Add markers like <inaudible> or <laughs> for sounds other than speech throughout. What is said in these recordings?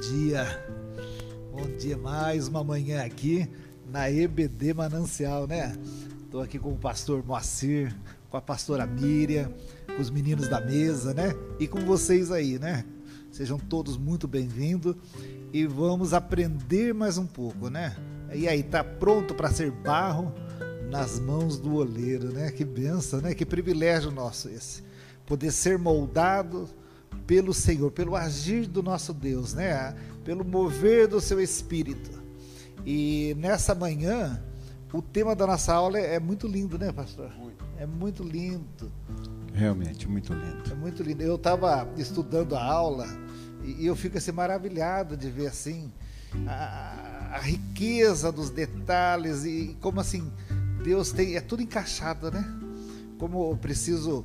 dia. Bom dia, mais uma manhã aqui na EBD Manancial, né? Estou aqui com o pastor Moacir, com a pastora Miriam, com os meninos da mesa, né? E com vocês aí, né? Sejam todos muito bem-vindos e vamos aprender mais um pouco, né? E aí, tá pronto para ser barro nas mãos do oleiro, né? Que benção, né? Que privilégio nosso esse. Poder ser moldado pelo Senhor, pelo agir do nosso Deus, né? Pelo mover do seu espírito. E nessa manhã, o tema da nossa aula é muito lindo, né, pastor? Muito. É muito lindo. Realmente, muito lindo. É muito lindo. Eu estava estudando a aula e eu fico assim maravilhado de ver assim a, a riqueza dos detalhes e como assim Deus tem é tudo encaixado, né? Como eu preciso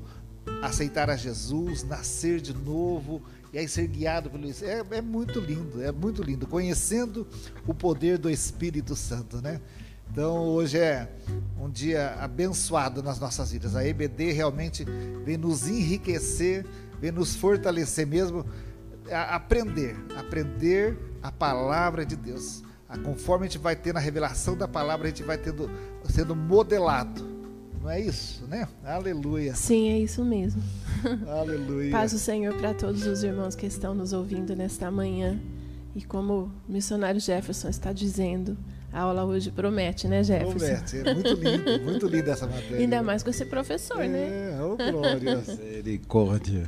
aceitar a Jesus, nascer de novo e aí ser guiado pelo isso. É, é muito lindo, é muito lindo. Conhecendo o poder do Espírito Santo, né? Então hoje é um dia abençoado nas nossas vidas. A EBD realmente vem nos enriquecer, vem nos fortalecer mesmo, a aprender, aprender a palavra de Deus. Conforme a gente vai ter na revelação da palavra, a gente vai tendo, sendo modelado não é isso, né? Aleluia. Sim, é isso mesmo. Aleluia. Paz o Senhor para todos os irmãos que estão nos ouvindo nesta manhã. E como o missionário Jefferson está dizendo, a aula hoje promete, né, Jefferson? Promete, é muito lindo, muito linda essa matéria. Ainda mais com esse professor, é, né? É, oh glória. <laughs> Misericórdia.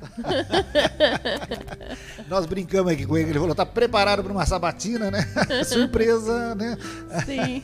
<laughs> Nós brincamos aqui com ele, ele falou, tá preparado para uma sabatina, né? <laughs> Surpresa, né? Sim.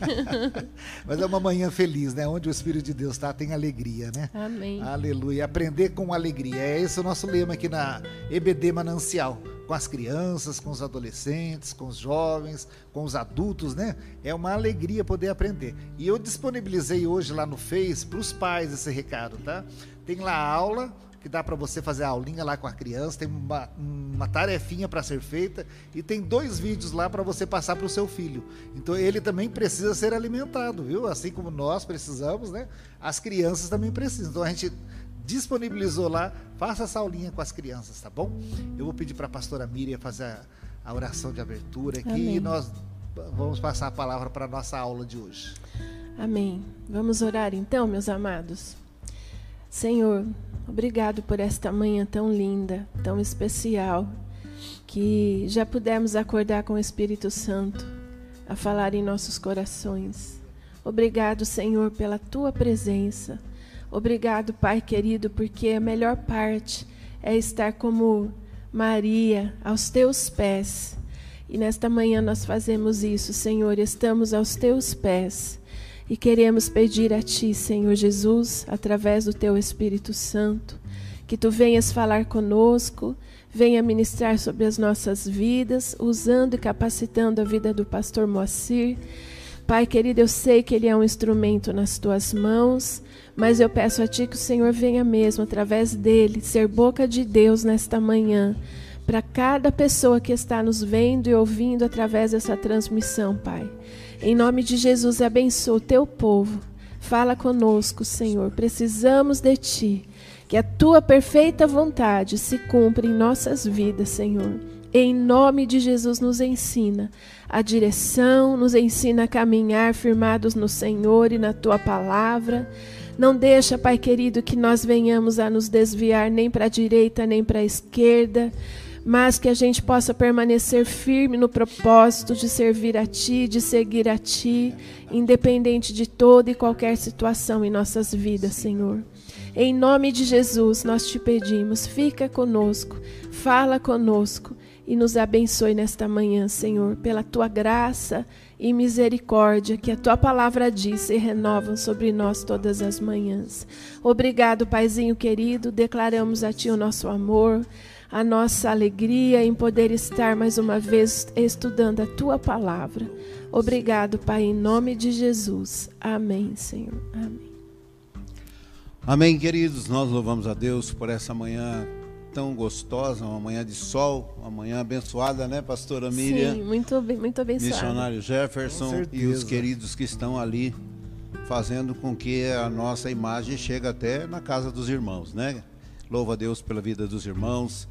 Mas é uma manhã feliz, né? Onde o Espírito de Deus está, tem alegria, né? Amém. Aleluia. Aprender com alegria. É esse o nosso lema aqui na EBD Manancial com as crianças, com os adolescentes, com os jovens, com os adultos, né? É uma alegria poder aprender. E eu disponibilizei hoje lá no Face para os pais esse recado, tá? Tem lá a aula que dá para você fazer a aulinha lá com a criança, tem uma, uma tarefinha para ser feita e tem dois vídeos lá para você passar para o seu filho. Então ele também precisa ser alimentado, viu? Assim como nós precisamos, né? As crianças também precisam. Então a gente disponibilizou lá. Faça essa aulinha com as crianças, tá bom? Eu vou pedir para a pastora Miriam fazer a, a, oração de abertura aqui Amém. e nós vamos passar a palavra para a nossa aula de hoje. Amém. Vamos orar então, meus amados. Senhor, obrigado por esta manhã tão linda, tão especial, que já pudemos acordar com o Espírito Santo a falar em nossos corações. Obrigado, Senhor, pela tua presença. Obrigado, Pai querido, porque a melhor parte é estar como Maria aos teus pés. E nesta manhã nós fazemos isso, Senhor, estamos aos teus pés. E queremos pedir a Ti, Senhor Jesus, através do Teu Espírito Santo, que Tu venhas falar conosco, venha ministrar sobre as nossas vidas, usando e capacitando a vida do pastor Moacir. Pai querido, eu sei que ele é um instrumento nas tuas mãos, mas eu peço a Ti que o Senhor venha mesmo, através dele, ser boca de Deus nesta manhã, para cada pessoa que está nos vendo e ouvindo através dessa transmissão, Pai. Em nome de Jesus, abençoa o teu povo. Fala conosco, Senhor. Precisamos de Ti. Que a Tua perfeita vontade se cumpra em nossas vidas, Senhor. Em nome de Jesus, nos ensina a direção, nos ensina a caminhar firmados no Senhor e na Tua palavra. Não deixa, Pai querido, que nós venhamos a nos desviar nem para a direita nem para a esquerda, mas que a gente possa permanecer firme no propósito de servir a Ti, de seguir a Ti, independente de toda e qualquer situação em nossas vidas, Senhor. Em nome de Jesus, nós te pedimos, fica conosco, fala conosco e nos abençoe nesta manhã, Senhor, pela tua graça e misericórdia que a tua palavra diz se renovam sobre nós todas as manhãs. Obrigado, Paizinho querido, declaramos a ti o nosso amor, a nossa alegria em poder estar mais uma vez estudando a tua palavra. Obrigado, Pai, em nome de Jesus. Amém, Senhor. Amém. Amém, queridos. Nós louvamos a Deus por essa manhã tão gostosa, uma manhã de sol, uma manhã abençoada, né, pastora Miriam? Sim, muito, muito abençoada. Missionário Jefferson e os queridos que estão ali fazendo com que a nossa imagem chegue até na casa dos irmãos, né? Louva a Deus pela vida dos irmãos.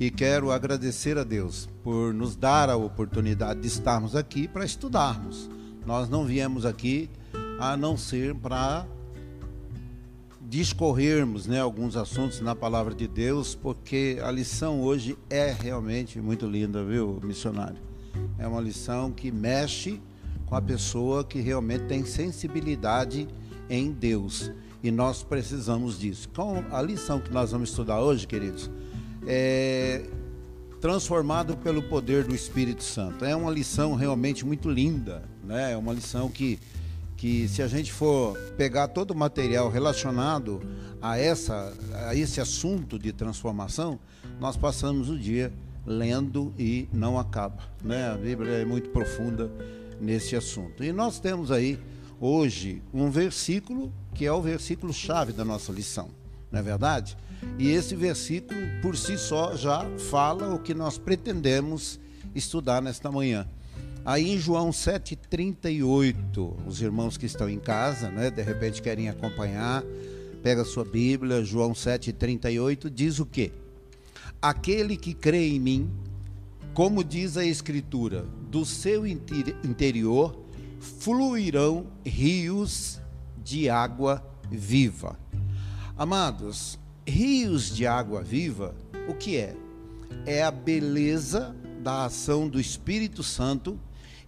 e quero agradecer a Deus por nos dar a oportunidade de estarmos aqui para estudarmos. Nós não viemos aqui a não ser para discorrermos né, alguns assuntos na palavra de Deus, porque a lição hoje é realmente muito linda, viu, missionário? É uma lição que mexe com a pessoa que realmente tem sensibilidade em Deus. E nós precisamos disso. Com a lição que nós vamos estudar hoje, queridos, é, transformado pelo poder do Espírito Santo. É uma lição realmente muito linda, né? É uma lição que, que se a gente for pegar todo o material relacionado a, essa, a esse assunto de transformação, nós passamos o dia lendo e não acaba, né? A Bíblia é muito profunda nesse assunto. E nós temos aí hoje um versículo que é o versículo chave da nossa lição, não é verdade? E esse versículo, por si só, já fala o que nós pretendemos estudar nesta manhã. Aí em João 7,38, os irmãos que estão em casa, né, de repente querem acompanhar, pega a sua Bíblia, João 7,38, diz o quê? Aquele que crê em mim, como diz a Escritura, do seu interior fluirão rios de água viva. Amados, rios de água viva, o que é? É a beleza da ação do Espírito Santo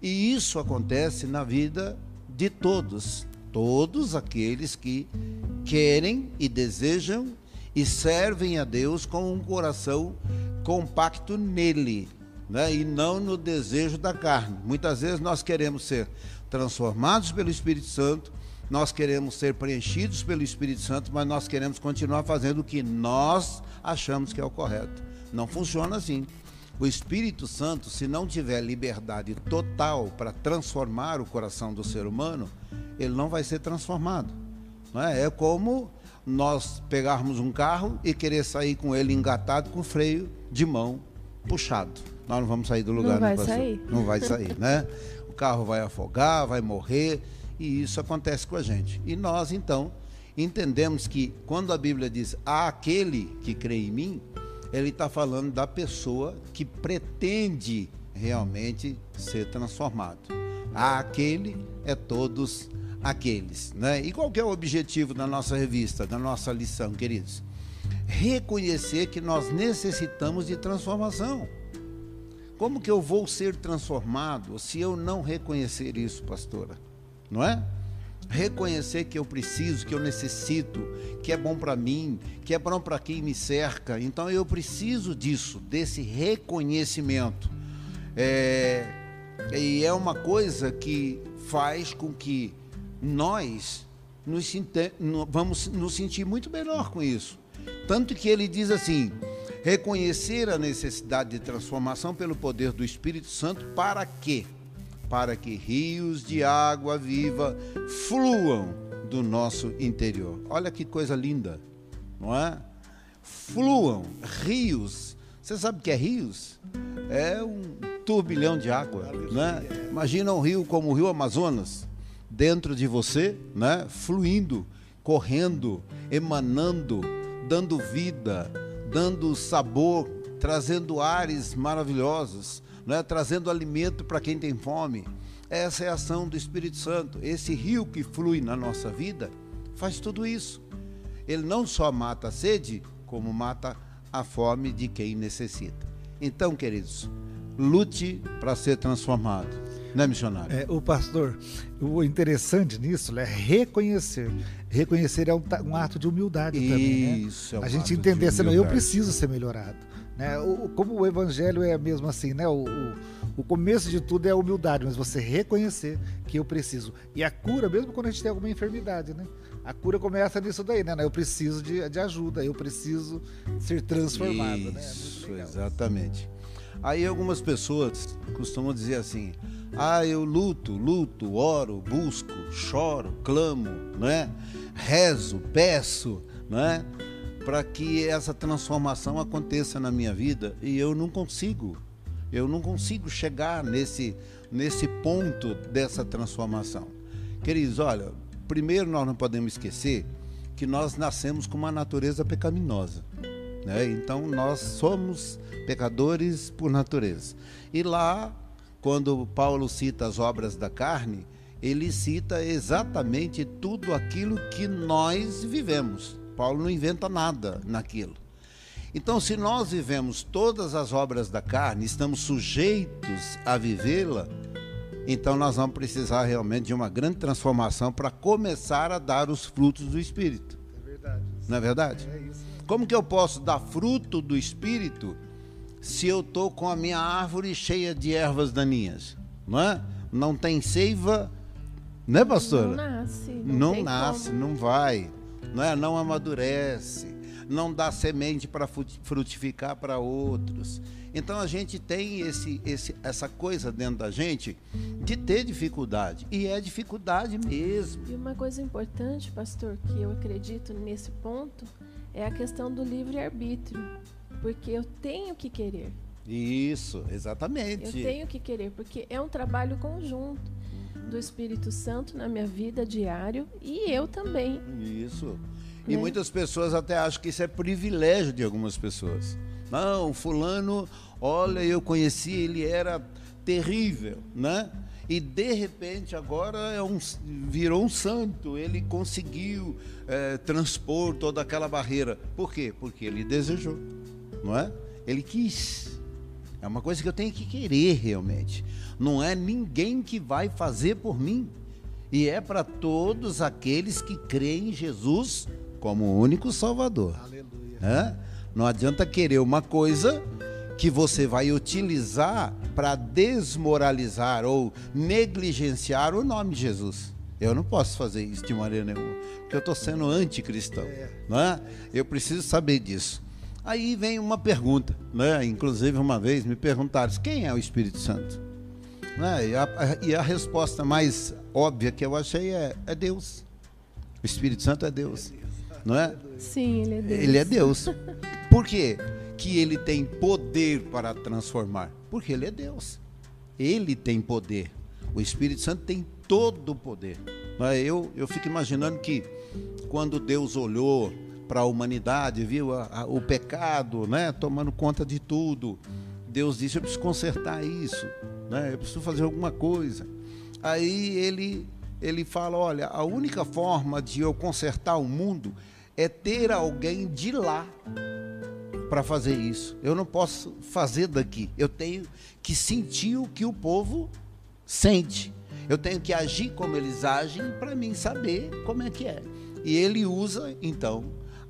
e isso acontece na vida de todos, todos aqueles que querem e desejam e servem a Deus com um coração compacto nele, né? e não no desejo da carne. Muitas vezes nós queremos ser transformados pelo Espírito Santo, nós queremos ser preenchidos pelo Espírito Santo, mas nós queremos continuar fazendo o que nós achamos que é o correto. Não funciona assim. O Espírito Santo, se não tiver liberdade total para transformar o coração do ser humano, ele não vai ser transformado. Não é? é como nós pegarmos um carro e querer sair com ele engatado com freio de mão puxado. Nós não vamos sair do lugar, não vai sair. Não vai sair, né? O carro vai afogar, vai morrer e isso acontece com a gente. E nós, então, entendemos que quando a Bíblia diz aquele que crê em mim, ele está falando da pessoa que pretende realmente ser transformado. aquele é todos aqueles. Né? E qual é o objetivo da nossa revista, da nossa lição, queridos? Reconhecer que nós necessitamos de transformação. Como que eu vou ser transformado se eu não reconhecer isso, pastora? não é? Reconhecer que eu preciso, que eu necessito, que é bom para mim, que é bom para quem me cerca. Então eu preciso disso, desse reconhecimento. É, e é uma coisa que faz com que nós nos, vamos nos sentir muito melhor com isso. Tanto que ele diz assim: reconhecer a necessidade de transformação pelo poder do Espírito Santo, para quê? Para que rios de água viva fluam do nosso interior. Olha que coisa linda, não é? Fluam rios. Você sabe o que é rios? É um turbilhão de água, né? Imagina um rio como o Rio Amazonas dentro de você, né? Fluindo, correndo, emanando, dando vida, dando sabor, trazendo ares maravilhosos né, trazendo alimento para quem tem fome. Essa é a ação do Espírito Santo. Esse rio que flui na nossa vida faz tudo isso. Ele não só mata a sede, como mata a fome de quem necessita. Então, queridos, lute para ser transformado. Né, missionário? É, o pastor, o interessante nisso é reconhecer. Reconhecer é um, um ato de humildade Isso, também. Né? É um a gente entender, eu preciso ser melhorado. Né? O, como o evangelho é mesmo assim, né? O, o, o, começo de tudo é a humildade, mas você reconhecer que eu preciso. E a cura, mesmo quando a gente tem alguma enfermidade, né? A cura começa nisso daí, né? Eu preciso de, de ajuda, eu preciso ser transformado. Né? Isso, né? exatamente. Aí algumas pessoas costumam dizer assim: ah, eu luto, luto, oro, busco, choro, clamo, né? rezo, peço, né? Para que essa transformação aconteça na minha vida e eu não consigo. Eu não consigo chegar nesse, nesse ponto dessa transformação. Queridos, olha, primeiro nós não podemos esquecer que nós nascemos com uma natureza pecaminosa. Né? Então nós somos pecadores por natureza. E lá, quando Paulo cita as obras da carne, ele cita exatamente tudo aquilo que nós vivemos. Paulo não inventa nada naquilo. Então, se nós vivemos todas as obras da carne, estamos sujeitos a vivê-la, então nós vamos precisar realmente de uma grande transformação para começar a dar os frutos do Espírito. É verdade. Não é verdade? É isso. Como que eu posso dar fruto do Espírito se eu estou com a minha árvore cheia de ervas daninhas? Não é? Não tem seiva, né, pastora? Não nasce. Não, não nasce, como. não vai. Não, é? não amadurece. Não dá semente para frutificar para outros. Então a gente tem esse, esse, essa coisa dentro da gente de ter dificuldade. E é dificuldade mesmo. E uma coisa importante, pastor, que eu acredito nesse ponto, é a questão do livre-arbítrio. Porque eu tenho que querer. Isso, exatamente. Eu tenho que querer, porque é um trabalho conjunto do Espírito Santo na minha vida diário e eu também. Isso. E né? muitas pessoas até acham que isso é privilégio de algumas pessoas. Não, fulano, olha, eu conheci, ele era terrível, né? e de repente agora é um, virou um santo, ele conseguiu é, transpor toda aquela barreira. Por quê? Porque ele desejou, não é? Ele quis. É uma coisa que eu tenho que querer realmente. Não é ninguém que vai fazer por mim. E é para todos aqueles que creem em Jesus como o único Salvador. Aleluia. É? Não adianta querer uma coisa que você vai utilizar para desmoralizar ou negligenciar o nome de Jesus. Eu não posso fazer isso de maneira nenhuma, porque eu estou sendo anticristão. É. Né? Eu preciso saber disso. Aí vem uma pergunta, né? inclusive uma vez me perguntaram: quem é o Espírito Santo? Né? E, a, e, a, resposta mais óbvia que eu achei é, é Deus. O Espírito Santo é Deus. Não é? Sim, ele é Deus. Ele é Deus. Por quê? que ele tem poder para transformar? Porque ele é Deus. Ele tem poder. O Espírito Santo tem todo o poder. Eu, eu fico imaginando que quando Deus olhou para a humanidade, viu a, a, o pecado né, tomando conta de tudo, Deus disse: Eu preciso consertar isso, né, eu preciso fazer alguma coisa. Aí ele, ele fala: Olha, a única forma de eu consertar o mundo é ter alguém de lá para fazer isso. Eu não posso fazer daqui. Eu tenho que sentir o que o povo sente. Eu tenho que agir como eles agem para mim saber como é que é. E ele usa, então,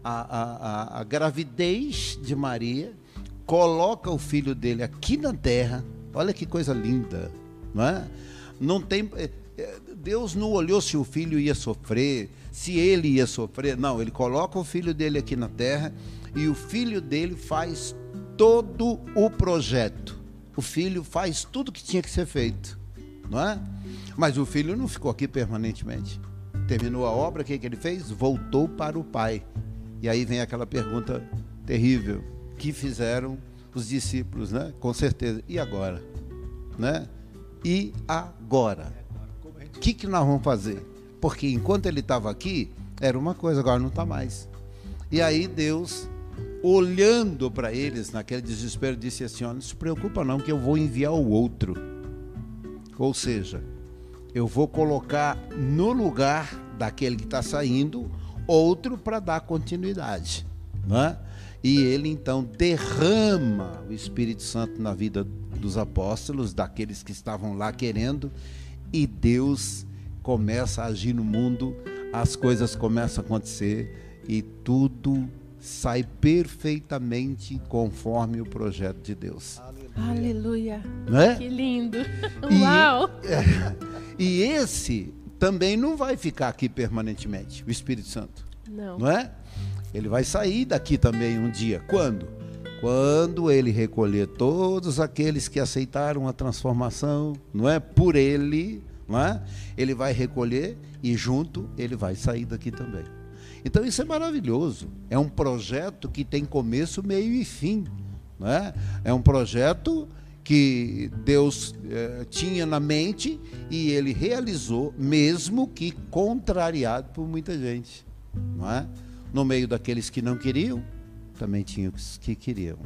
a, a, a gravidez de Maria, coloca o filho dele aqui na terra. Olha que coisa linda, não é? Não tem. Eh, eh, Deus não olhou se o filho ia sofrer, se ele ia sofrer. Não, ele coloca o filho dele aqui na terra e o filho dele faz todo o projeto. O filho faz tudo que tinha que ser feito, não é? Mas o filho não ficou aqui permanentemente. Terminou a obra, o que, que ele fez? Voltou para o pai. E aí vem aquela pergunta terrível que fizeram os discípulos, né? Com certeza. E agora, né? E agora? O que, que nós vamos fazer? Porque enquanto ele estava aqui, era uma coisa, agora não está mais. E aí Deus olhando para eles naquele desespero, disse assim: Não se preocupa, não, que eu vou enviar o outro. Ou seja, eu vou colocar no lugar daquele que está saindo outro para dar continuidade. Né? E ele então derrama o Espírito Santo na vida dos apóstolos, daqueles que estavam lá querendo, e Deus começa a agir no mundo, as coisas começam a acontecer e tudo sai perfeitamente conforme o projeto de Deus. Aleluia. É? Que lindo. E, <laughs> Uau! É, e esse também não vai ficar aqui permanentemente, o Espírito Santo. Não. Não é? Ele vai sair daqui também um dia. Quando? Quando ele recolher todos aqueles que aceitaram a transformação, não é? Por ele, não é? Ele vai recolher e junto ele vai sair daqui também. Então isso é maravilhoso. É um projeto que tem começo, meio e fim. Né? É um projeto que Deus eh, tinha na mente e ele realizou, mesmo que contrariado por muita gente. Não é? No meio daqueles que não queriam, também tinham os que queriam.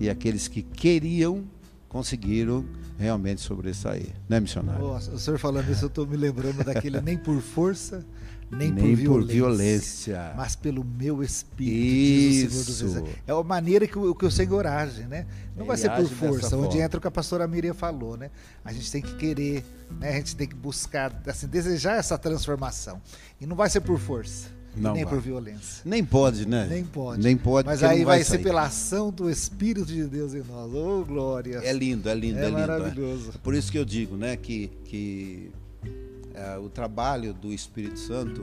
E aqueles que queriam conseguiram realmente sobressair, né, missionário? Nossa, o senhor falando isso, eu estou me lembrando daquele <laughs> nem por força, nem, Nem por, violência, por violência. mas pelo meu espírito. diz o Senhor dos Isso. Exércitos. É a maneira que o, que o Senhor age, né? Não Ele vai ser por força, onde forma. entra o que a pastora Miriam falou, né? A gente tem que querer, né? A gente tem que buscar, assim, desejar essa transformação. E não vai ser por força, Não nem vai. por violência. Nem pode, né? Nem pode. Nem pode. Mas aí não vai, ser pela ação do Espírito de Deus em nós. Ô, glória! É lindo, é lindo, é, É lindo. é. maravilhoso. Por isso que eu digo, né, que, que é, o trabalho do Espírito Santo,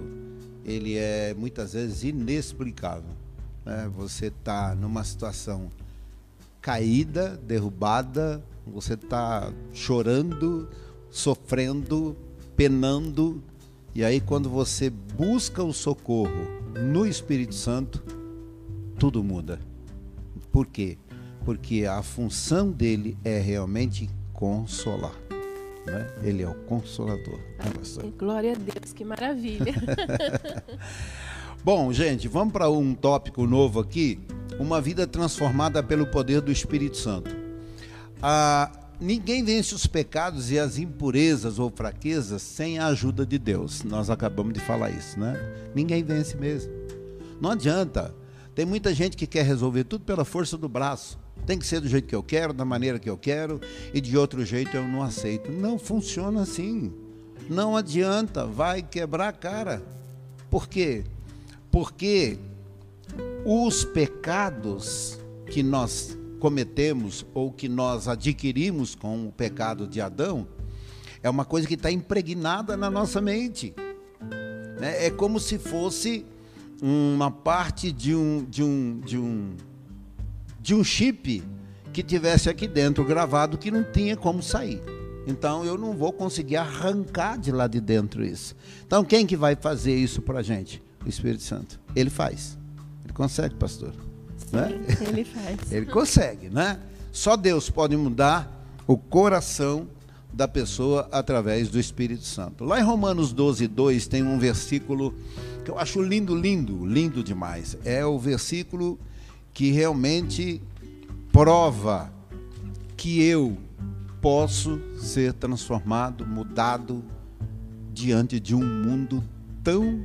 ele é muitas vezes inexplicável. né? Você está numa situação caída, derrubada, você está chorando, sofrendo, penando, e aí quando você busca o socorro no Espírito Santo, tudo muda. Por quê? Porque a função dele é realmente consolar. Né? Ele é o consolador. né? Glória a Deus, que maravilha. <laughs> <laughs> Bom, gente, vamos para um tópico novo aqui: uma vida transformada pelo poder do Espírito Santo. Ah, ninguém vence os pecados e as impurezas ou fraquezas sem a ajuda de Deus. Nós acabamos de falar isso, né? Ninguém vence mesmo. Não adianta. Tem muita gente que quer resolver tudo pela força do braço. Tem que ser do jeito que eu quero, da maneira que eu quero, e de outro jeito eu não aceito. Não funciona assim. Não adianta, vai quebrar a cara. Por quê? Porque os pecados que nós cometemos ou que nós adquirimos com o pecado de Adão é uma coisa que está impregnada na nossa mente. né? É como se fosse uma parte de um, de um, de um, de um chip que tivesse aqui dentro gravado que não tinha como sair. Então eu não vou conseguir arrancar de lá de dentro isso. Então quem que vai fazer isso para a gente? O Espírito Santo. Ele faz. Ele consegue, pastor. Né? Sim, ele faz. <laughs> Ele consegue, né? Só Deus pode mudar o coração da pessoa através do Espírito Santo. Lá em Romanos 12, 2 tem um versículo que eu acho lindo, lindo, lindo demais. É o versículo que realmente prova que eu posso ser transformado, mudado diante de um mundo tão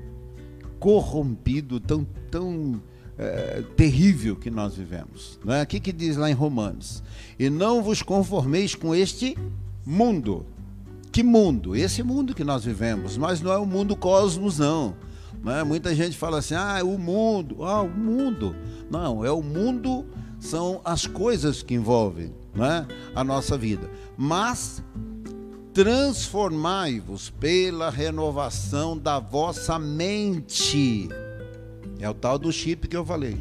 corrompido, tão, tão é, terrível que nós vivemos. Não é? O que, que diz lá em Romanos? E não vos conformeis com este mundo. Que mundo? Esse mundo que nós vivemos, mas não é o mundo cosmos, não. Não é? Muita gente fala assim, ah, o mundo, ah, o mundo. Não, é o mundo, são as coisas que envolvem não é? a nossa vida. Mas transformai-vos pela renovação da vossa mente. É o tal do chip que eu falei.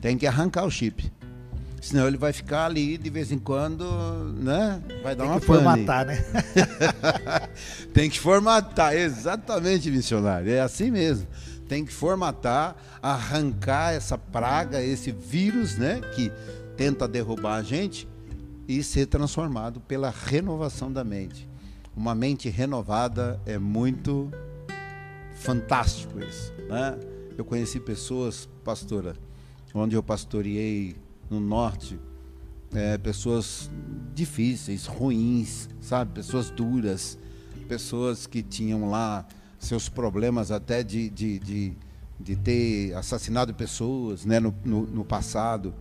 Tem que arrancar o chip. Senão ele vai ficar ali de vez em quando, né? Vai dar Tem uma que pane. formatar, né? <laughs> Tem que formatar, exatamente, missionário. É assim mesmo. Tem que formatar, arrancar essa praga, esse vírus, né? Que tenta derrubar a gente e ser transformado pela renovação da mente. Uma mente renovada é muito fantástico isso, né? Eu conheci pessoas, pastora, onde eu pastoreei no norte, é, pessoas difíceis, ruins, sabe? Pessoas duras, pessoas que tinham lá seus problemas até de, de, de, de ter assassinado pessoas né, no, no, no passado.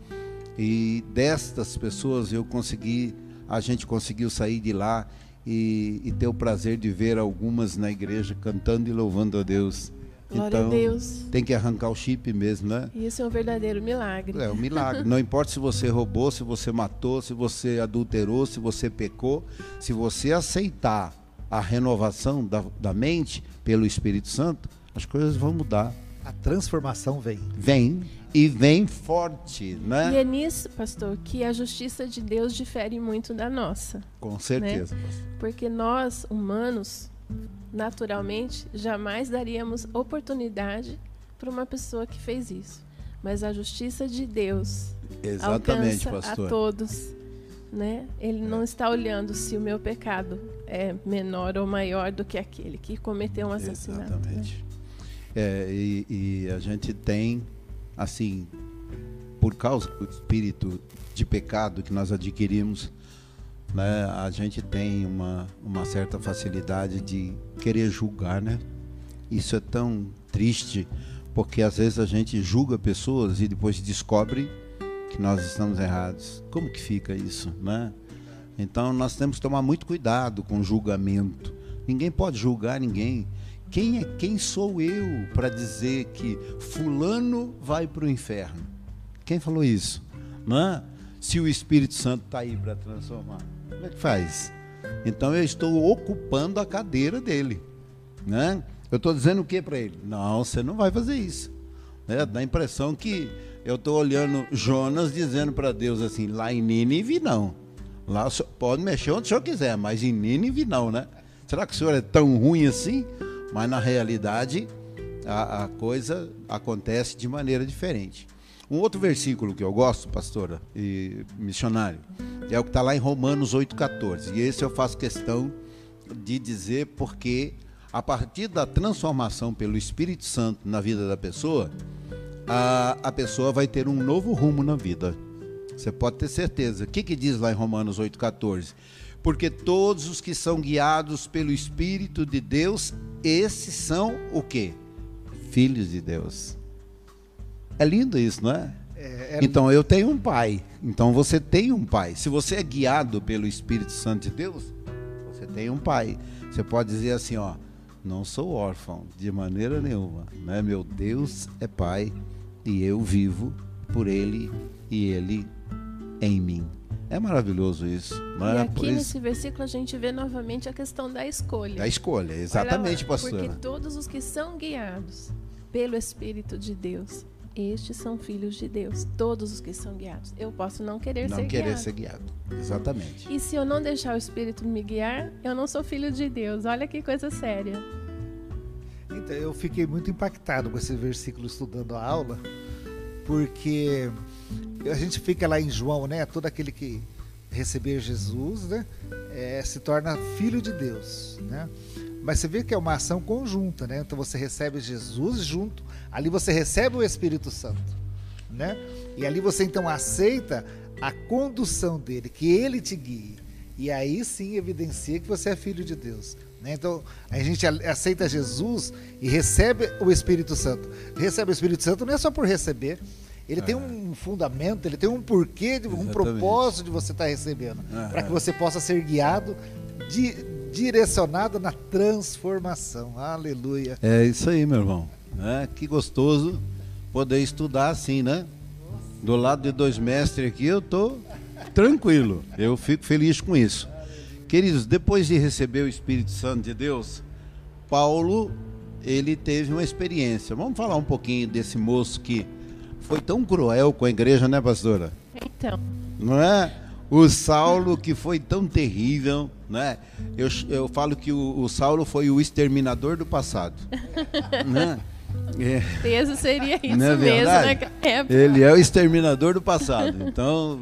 E destas pessoas eu consegui, a gente conseguiu sair de lá e, e ter o prazer de ver algumas na igreja cantando e louvando a Deus. Glória então, a Deus. tem que arrancar o chip mesmo, né? Isso é um verdadeiro milagre. É um milagre. Não importa se você roubou, se você matou, se você adulterou, se você pecou, se você aceitar a renovação da, da mente pelo Espírito Santo, as coisas vão mudar. A transformação vem. Vem e vem forte, E né? é nisso, pastor, que a justiça de Deus difere muito da nossa. Com certeza. Porque nós, humanos, naturalmente, jamais daríamos oportunidade para uma pessoa que fez isso. Mas a justiça de Deus Exatamente, alcança pastor. a todos. Né? Ele não está olhando se o meu pecado é menor ou maior do que aquele que cometeu um assassinato. né? Exatamente. É, e, e a gente tem, assim, por causa do espírito de pecado que nós adquirimos, né, a gente tem uma, uma certa facilidade de querer julgar, né? Isso é tão triste, porque às vezes a gente julga pessoas e depois descobre que nós estamos errados. Como que fica isso, né? Então nós temos que tomar muito cuidado com o julgamento. Ninguém pode julgar ninguém. Quem é quem sou eu para dizer que fulano vai para o inferno? Quem falou isso? Né? Se o Espírito Santo está aí para transformar, como é que faz? Então eu estou ocupando a cadeira dele, né? Eu estou dizendo o que para ele? Não, você não vai fazer isso. Né? Dá a impressão que eu estou olhando Jonas dizendo para Deus assim, lá em Nínive não. Lá pode mexer onde o senhor quiser, mas em Nínive não, né? Será que o senhor é tão ruim assim? Mas na realidade a, a coisa acontece de maneira diferente. Um outro versículo que eu gosto, pastora e missionário, é o que está lá em Romanos 8,14. E esse eu faço questão de dizer porque a partir da transformação pelo Espírito Santo na vida da pessoa, a, a pessoa vai ter um novo rumo na vida. Você pode ter certeza. O que, que diz lá em Romanos 8,14? Porque todos os que são guiados pelo Espírito de Deus, esses são o quê? Filhos de Deus. É lindo isso, não é? é, é então eu tenho um pai. Então você tem um pai. Se você é guiado pelo Espírito Santo de Deus, você tem um pai. Você pode dizer assim, ó, não sou órfão de maneira nenhuma, né? Meu Deus é pai e eu vivo por ele e ele em mim. É maravilhoso isso. Né? E aqui nesse versículo a gente vê novamente a questão da escolha. Da escolha, exatamente, pastor. Porque todos os que são guiados pelo Espírito de Deus, estes são filhos de Deus. Todos os que são guiados. Eu posso não querer não ser querer guiado. ser guiado. Exatamente. E se eu não deixar o Espírito me guiar, eu não sou filho de Deus. Olha que coisa séria. Então, eu fiquei muito impactado com esse versículo estudando a aula, porque a gente fica lá em João, né? Todo aquele que receber Jesus, né? É, se torna filho de Deus, né? Mas você vê que é uma ação conjunta, né? Então você recebe Jesus junto, ali você recebe o Espírito Santo, né? E ali você então aceita a condução dele, que ele te guie. E aí sim evidencia que você é filho de Deus. Né? Então, a gente aceita Jesus e recebe o Espírito Santo. Recebe o Espírito Santo não é só por receber, ele é. tem um fundamento, ele tem um porquê, um propósito de você estar tá recebendo, para que você possa ser guiado, di, direcionado na transformação. Aleluia. É isso aí, meu irmão. É, que gostoso poder estudar assim, né? Do lado de dois mestres aqui, eu tô tranquilo. Eu fico feliz com isso. Queridos, depois de receber o Espírito Santo de Deus, Paulo, ele teve uma experiência. Vamos falar um pouquinho desse moço que foi tão cruel com a igreja, né, pastora? Então. Não é? O Saulo que foi tão terrível, né? Eu, eu falo que o, o Saulo foi o exterminador do passado. <laughs> né? É. Peso seria isso é mesmo naquela época. Ele é o exterminador do passado. Então,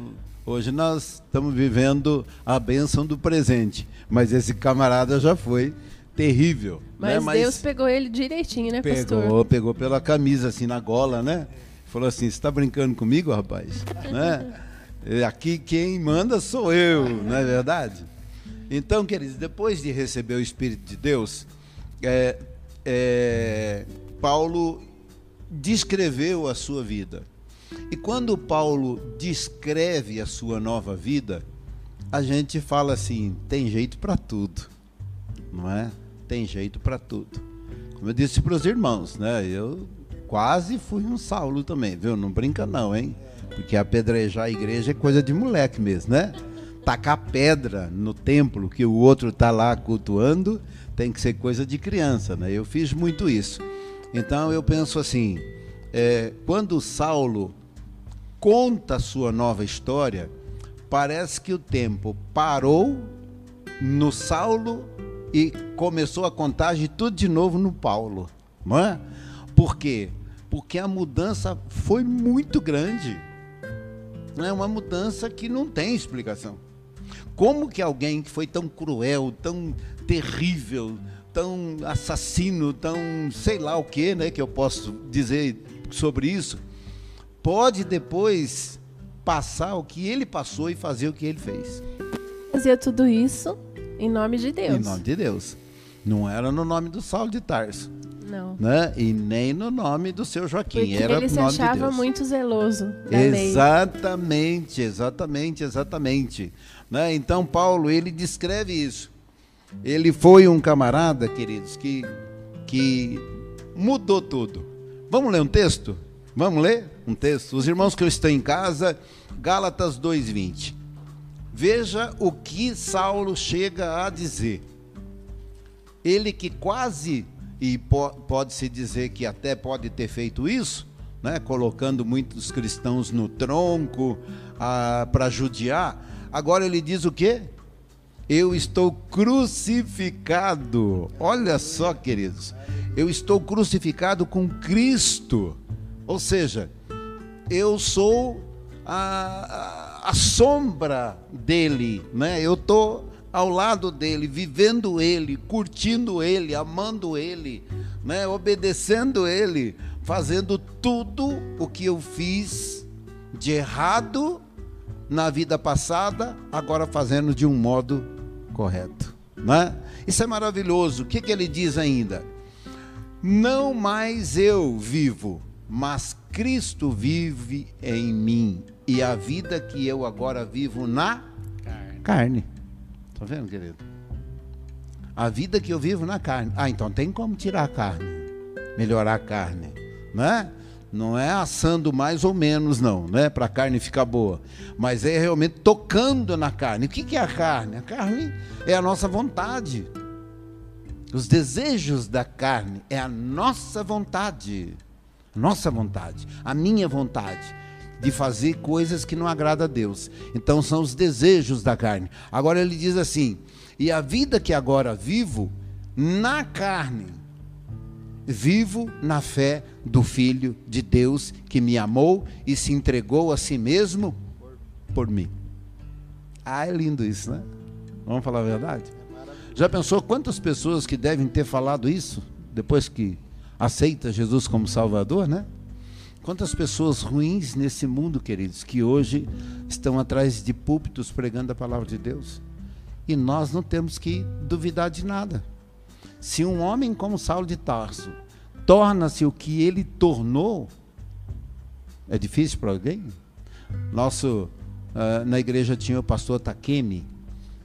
Hoje nós estamos vivendo a bênção do presente, mas esse camarada já foi terrível. Mas, né? mas Deus pegou ele direitinho, né, pegou, pastor? Pegou pela camisa, assim, na gola, né? Falou assim, você está brincando comigo, rapaz? <laughs> né? Aqui quem manda sou eu, não é verdade? Então, queridos, depois de receber o Espírito de Deus, é, é, Paulo descreveu a sua vida. E quando Paulo descreve a sua nova vida, a gente fala assim: tem jeito para tudo, não é? Tem jeito para tudo. Como eu disse para os irmãos, né? Eu quase fui um Saulo também, viu? Não brinca não, hein? Porque apedrejar a igreja é coisa de moleque mesmo, né? Tacar pedra no templo que o outro está lá cultuando tem que ser coisa de criança, né? Eu fiz muito isso. Então eu penso assim, é, quando Saulo conta a sua nova história, parece que o tempo parou no Saulo e começou a contagem tudo de novo no Paulo. Não é? Por quê? Porque a mudança foi muito grande. É uma mudança que não tem explicação. Como que alguém que foi tão cruel, tão terrível, tão assassino, tão sei lá o que, né, que eu posso dizer sobre isso, pode depois passar o que ele passou e fazer o que ele fez. Fazia tudo isso em nome de Deus. Em nome de Deus. Não era no nome do Saulo de Tarso. Não. Né? E nem no nome do seu Joaquim. Porque era ele se nome de achava Deus. muito zeloso. Exatamente, exatamente, exatamente. Né? Então Paulo ele descreve isso. Ele foi um camarada, queridos, que, que mudou tudo. Vamos ler um texto? Vamos ler um texto? Os irmãos que estão em casa, Gálatas 2:20. Veja o que Saulo chega a dizer. Ele que quase e po pode-se dizer que até pode ter feito isso, né, colocando muitos cristãos no tronco ah, para judiar. Agora ele diz o quê? Eu estou crucificado. Olha só, queridos. Eu estou crucificado com Cristo. Ou seja, eu sou a, a, a sombra dele, né? Eu estou ao lado dele, vivendo ele, curtindo ele, amando ele, né? obedecendo ele, fazendo tudo o que eu fiz de errado na vida passada, agora fazendo de um modo correto. Né? Isso é maravilhoso. O que, que ele diz ainda? Não mais eu vivo, mas Cristo vive em mim, e a vida que eu agora vivo na carne. carne. Tá vendo, querido? A vida que eu vivo na carne. Ah, então tem como tirar a carne, melhorar a carne, não é? Não é assando mais ou menos, não, né? Para a carne ficar boa. Mas é realmente tocando na carne. O que é a carne? A carne é a nossa vontade. Os desejos da carne é a nossa vontade. Nossa vontade. A minha vontade de fazer coisas que não agrada a Deus. Então são os desejos da carne. Agora ele diz assim: "E a vida que agora vivo na carne, vivo na fé do filho de Deus que me amou e se entregou a si mesmo por mim." Ah, é lindo isso, né? Vamos falar a verdade? Já pensou quantas pessoas que devem ter falado isso depois que aceita Jesus como Salvador, né? Quantas pessoas ruins nesse mundo, queridos, que hoje estão atrás de púlpitos pregando a palavra de Deus. E nós não temos que duvidar de nada. Se um homem como Saulo de Tarso torna-se o que ele tornou, é difícil para alguém? Nosso, uh, na igreja tinha o pastor Takemi,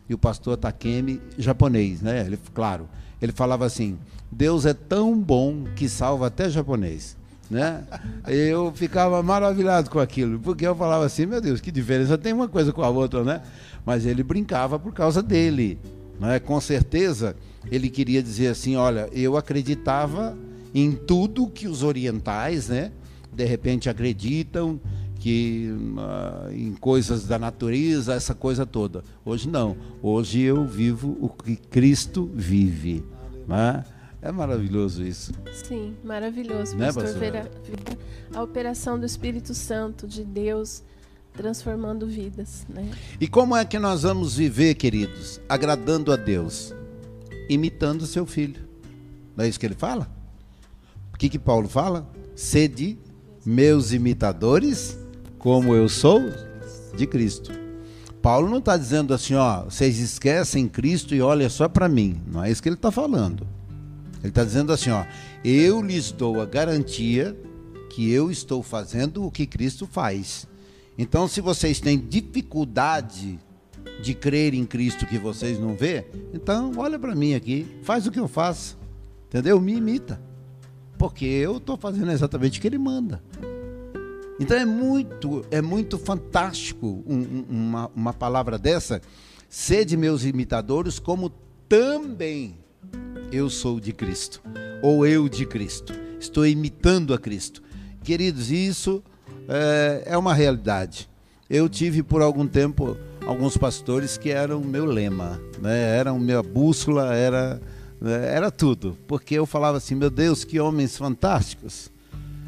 e o pastor Takemi, japonês, né? Ele, claro, ele falava assim: Deus é tão bom que salva até japonês né? Eu ficava maravilhado com aquilo, porque eu falava assim, meu Deus, que diferença tem uma coisa com a outra, né? Mas ele brincava por causa dele, né? Com certeza, ele queria dizer assim, olha, eu acreditava em tudo que os orientais, né? De repente acreditam que uh, em coisas da natureza, essa coisa toda. Hoje não. Hoje eu vivo o que Cristo vive, né? É maravilhoso isso. Sim, maravilhoso, né, pastor. Ver a, a, operação do Espírito Santo, de Deus, transformando vidas. Né? E como é que nós vamos viver, queridos? Agradando a Deus, imitando seu filho. Não é isso que ele fala? O que, que Paulo fala? Sede meus imitadores, como eu sou de Cristo. Paulo não está dizendo assim, ó, vocês esquecem Cristo e olha só para mim. Não é isso que ele está falando. Ele está dizendo assim: ó, eu lhes dou a garantia que eu estou fazendo o que Cristo faz. Então, se vocês têm dificuldade de crer em Cristo que vocês não vê, então olha para mim aqui, faz o que eu faço, entendeu? Me imita, porque eu estou fazendo exatamente o que Ele manda. Então é muito, é muito fantástico um, uma, uma palavra dessa. Sede meus imitadores, como também eu sou de Cristo, ou eu de Cristo, estou imitando a Cristo. Queridos, isso é, é uma realidade. Eu tive por algum tempo alguns pastores que eram meu lema, né? eram minha bússola, era, né? era tudo, porque eu falava assim: meu Deus, que homens fantásticos.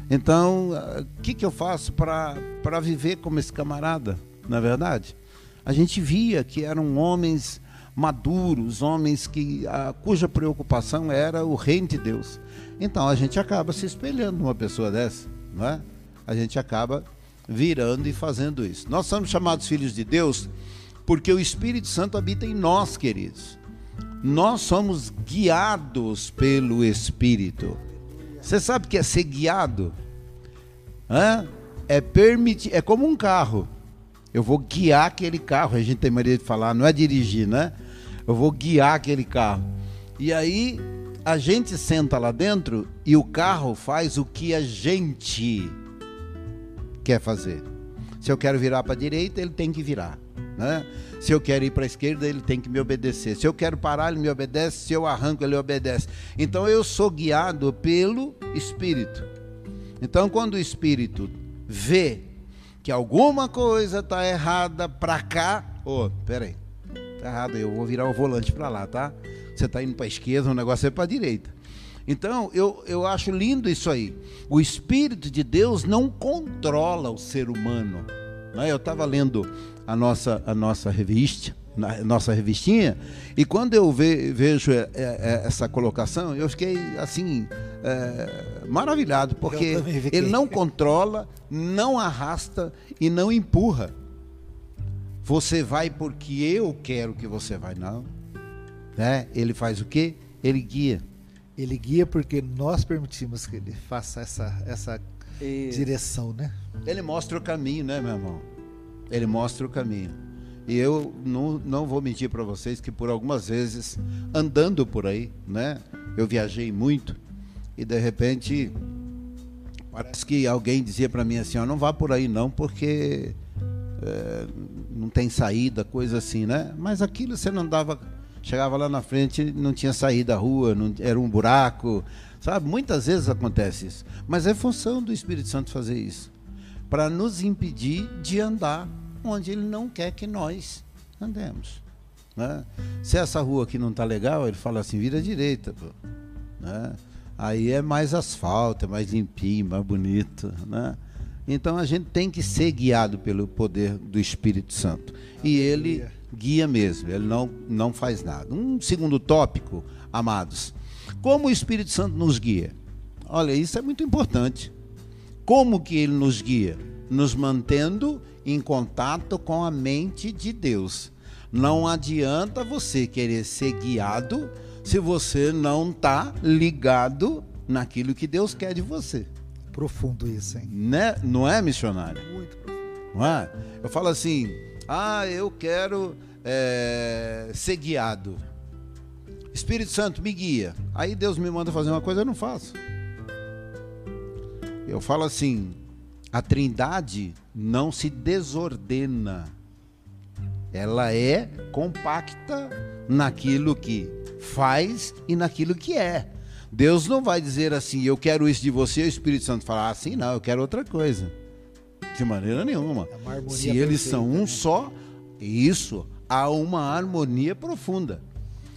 Então, o que, que eu faço para viver como esse camarada? Na é verdade, a gente via que eram homens maduros, homens que, a, cuja preocupação era o reino de Deus. Então a gente acaba se espelhando numa pessoa dessa, não é? A gente acaba virando e fazendo isso. Nós somos chamados filhos de Deus porque o Espírito Santo habita em nós, queridos. Nós somos guiados pelo Espírito. Você sabe o que é ser guiado? Hã? É permitir, é como um carro. Eu vou guiar aquele carro. A gente tem maneira de falar, não é dirigir, né? Eu vou guiar aquele carro. E aí a gente senta lá dentro e o carro faz o que a gente quer fazer. Se eu quero virar para a direita, ele tem que virar. Né? Se eu quero ir para a esquerda, ele tem que me obedecer. Se eu quero parar, ele me obedece. Se eu arranco, ele obedece. Então eu sou guiado pelo Espírito. Então quando o Espírito vê que alguma coisa está errada para cá, ô, oh, peraí, tá errado, eu vou virar o volante para lá, tá? Você está indo para a esquerda, o negócio é para a direita. Então, eu, eu acho lindo isso aí. O Espírito de Deus não controla o ser humano. Né? Eu estava lendo a nossa, a nossa revista, a nossa revistinha, e quando eu ve, vejo é, é, é, essa colocação, eu fiquei assim, é, maravilhado, porque ele não controla, não arrasta e não empurra. Você vai porque eu quero que você vai, não. Né? Ele faz o quê? Ele guia. Ele guia porque nós permitimos que ele faça essa, essa direção, né? Ele mostra o caminho, né, meu irmão? Ele mostra o caminho. E eu não, não vou mentir para vocês que por algumas vezes, andando por aí, né? Eu viajei muito e de repente parece que alguém dizia para mim assim, ó, não vá por aí não, porque é, não tem saída, coisa assim, né? Mas aquilo você não dava chegava lá na frente, não tinha saída da rua, não, era um buraco, sabe? Muitas vezes acontece isso. Mas é função do Espírito Santo fazer isso para nos impedir de andar onde Ele não quer que nós andemos. Né? Se essa rua aqui não está legal, ele fala assim: vira à direita. Pô. Né? Aí é mais asfalto, é mais limpinho, mais bonito. Né? Então a gente tem que ser guiado pelo poder do Espírito Santo. E ele guia mesmo, ele não, não faz nada. Um segundo tópico, amados. Como o Espírito Santo nos guia? Olha, isso é muito importante. Como que ele nos guia? Nos mantendo em contato com a mente de Deus. Não adianta você querer ser guiado se você não está ligado naquilo que Deus quer de você. Profundo isso, hein? Né? Não é, missionário? Muito profundo. Não é? Eu falo assim, ah, eu quero é, ser guiado. Espírito Santo me guia. Aí Deus me manda fazer uma coisa, eu não faço. Eu falo assim: a Trindade não se desordena. Ela é compacta naquilo que faz e naquilo que é. Deus não vai dizer assim, eu quero isso de você, o Espírito Santo falar assim, não, eu quero outra coisa. De maneira nenhuma. É Se eles são um né? só, isso há uma harmonia profunda.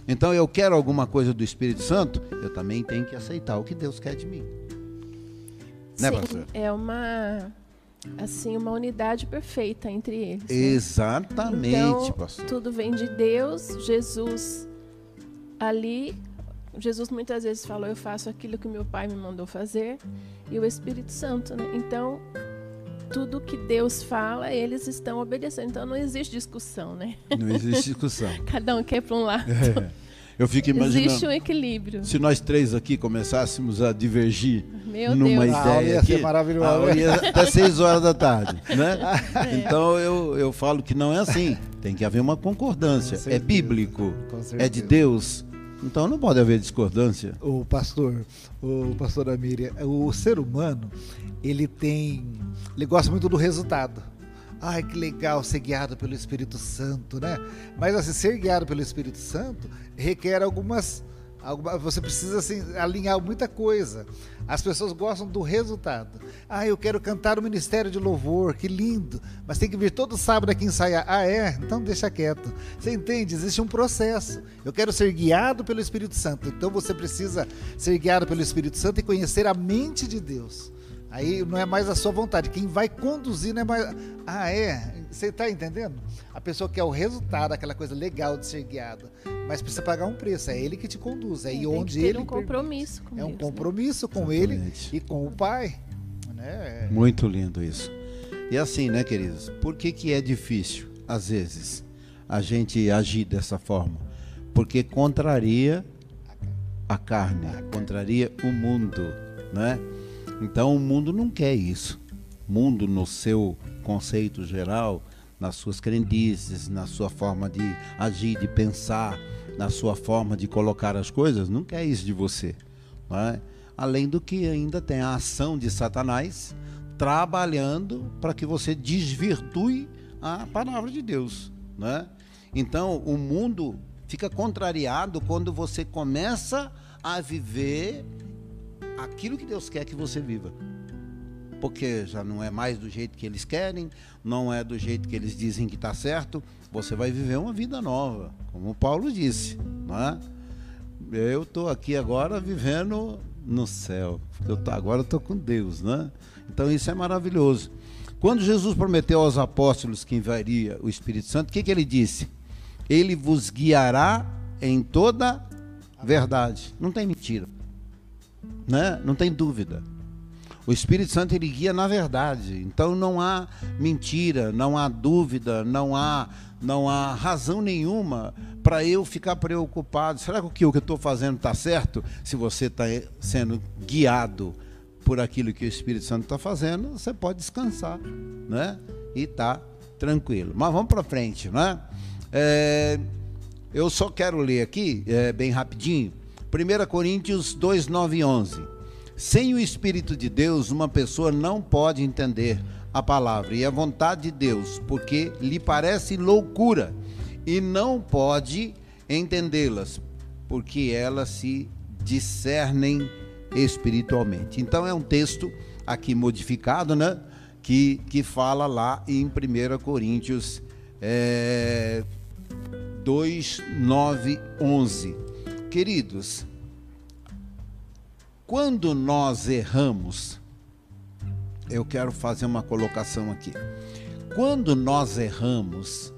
Então eu quero alguma coisa do Espírito Santo, eu também tenho que aceitar o que Deus quer de mim. Né, Sim, pastor? É uma assim uma unidade perfeita entre eles. Né? Exatamente, então, pastor. Tudo vem de Deus, Jesus ali Jesus muitas vezes falou: Eu faço aquilo que meu pai me mandou fazer, e o Espírito Santo, né? Então, tudo que Deus fala, eles estão obedecendo. Então não existe discussão, né? Não existe discussão. <laughs> Cada um quer para um lado. É. Eu fico imaginando. Existe um equilíbrio. Se nós três aqui começássemos a divergir Meu numa Deus. ideia. Ah, ia aqui, ser maravilhoso. Ia até seis horas da tarde. <laughs> Né? É. Então eu, eu falo que não é assim. Tem que haver uma concordância. É bíblico. É de Deus. Então não pode haver discordância. O pastor, o pastor Amíria, o ser humano, ele tem. Ele gosta muito do resultado. Ai, que legal ser guiado pelo Espírito Santo, né? Mas assim, ser guiado pelo Espírito Santo requer algumas você precisa assim, alinhar muita coisa. As pessoas gostam do resultado. Ah, eu quero cantar o ministério de louvor, que lindo. Mas tem que vir todo sábado aqui ensaiar. Ah, é? Então deixa quieto. Você entende? Existe um processo. Eu quero ser guiado pelo Espírito Santo. Então você precisa ser guiado pelo Espírito Santo e conhecer a mente de Deus. Aí não é mais a sua vontade. Quem vai conduzir não é mais. Ah, é? Você está entendendo? A pessoa quer o resultado, aquela coisa legal de ser guiada. Mas precisa pagar um preço. É ele que te conduz. É, é onde ter ele. um compromisso com É um compromisso com ele e com o Pai. Né? Muito lindo isso. E assim, né, queridos? Por que, que é difícil, às vezes, a gente agir dessa forma? Porque contraria a carne, contraria o mundo, né? Então o mundo não quer isso. O mundo no seu conceito geral, nas suas crendices, na sua forma de agir, de pensar, na sua forma de colocar as coisas, não quer isso de você. É? Além do que ainda tem a ação de Satanás trabalhando para que você desvirtue a palavra de Deus. Né? Então, o mundo fica contrariado quando você começa a viver aquilo que Deus quer que você viva. Porque já não é mais do jeito que eles querem, não é do jeito que eles dizem que está certo. Você vai viver uma vida nova, como Paulo disse. Não é? Eu estou aqui agora vivendo no céu. Eu tô, agora estou com Deus, né? Então isso é maravilhoso. Quando Jesus prometeu aos apóstolos que enviaria o Espírito Santo, o que, que ele disse? Ele vos guiará em toda verdade. Não tem mentira. Né? Não tem dúvida. O Espírito Santo ele guia na verdade. Então não há mentira, não há dúvida, não há não há razão nenhuma para eu ficar preocupado. Será que o que eu estou fazendo está certo? Se você está sendo guiado por aquilo que o Espírito Santo está fazendo, você pode descansar, né? E tá tranquilo. Mas vamos para frente, né? É, eu só quero ler aqui, é, bem rapidinho, 1 Coríntios 2, 9 e 11. Sem o Espírito de Deus, uma pessoa não pode entender a palavra e a vontade de Deus, porque lhe parece loucura e não pode entendê-las, porque elas se discernem espiritualmente. Então é um texto aqui modificado, né? Que, que fala lá em 1 Coríntios é, 2, 9, 11. Queridos, quando nós erramos, eu quero fazer uma colocação aqui. Quando nós erramos,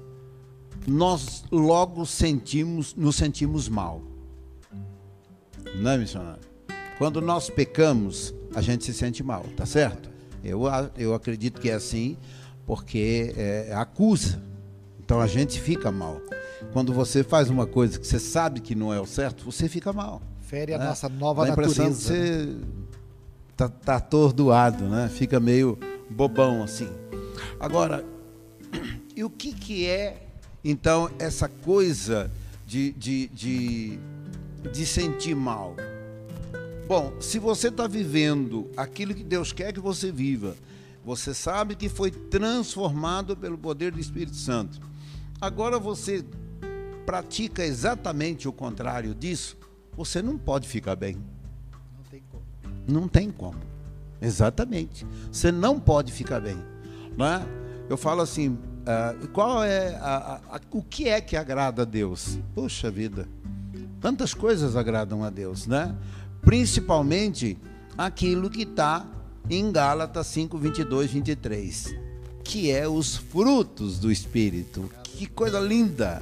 nós logo sentimos, nos sentimos mal. Não é, missionário? Quando nós pecamos, a gente se sente mal, tá certo? Eu, eu acredito que é assim, porque é, acusa. Então a gente fica mal. Quando você faz uma coisa que você sabe que não é o certo, você fica mal. Fere a né? nossa nova Dá natureza. Você né? tá, tá atordoado, né? Fica meio bobão assim. Agora, <clears throat> e o que, que é, então, essa coisa de, de, de, de sentir mal? Bom, se você está vivendo aquilo que Deus quer que você viva, você sabe que foi transformado pelo poder do Espírito Santo. Agora você pratica exatamente o contrário disso, você não pode ficar bem. Não tem como. Não tem como. Exatamente. Você não pode ficar bem. Não é? Eu falo assim, uh, qual é a, a, a, o que é que agrada a Deus? Puxa vida, tantas coisas agradam a Deus, né? principalmente aquilo que está em Gálatas 5, 22, 23, que é os frutos do Espírito. Que coisa linda!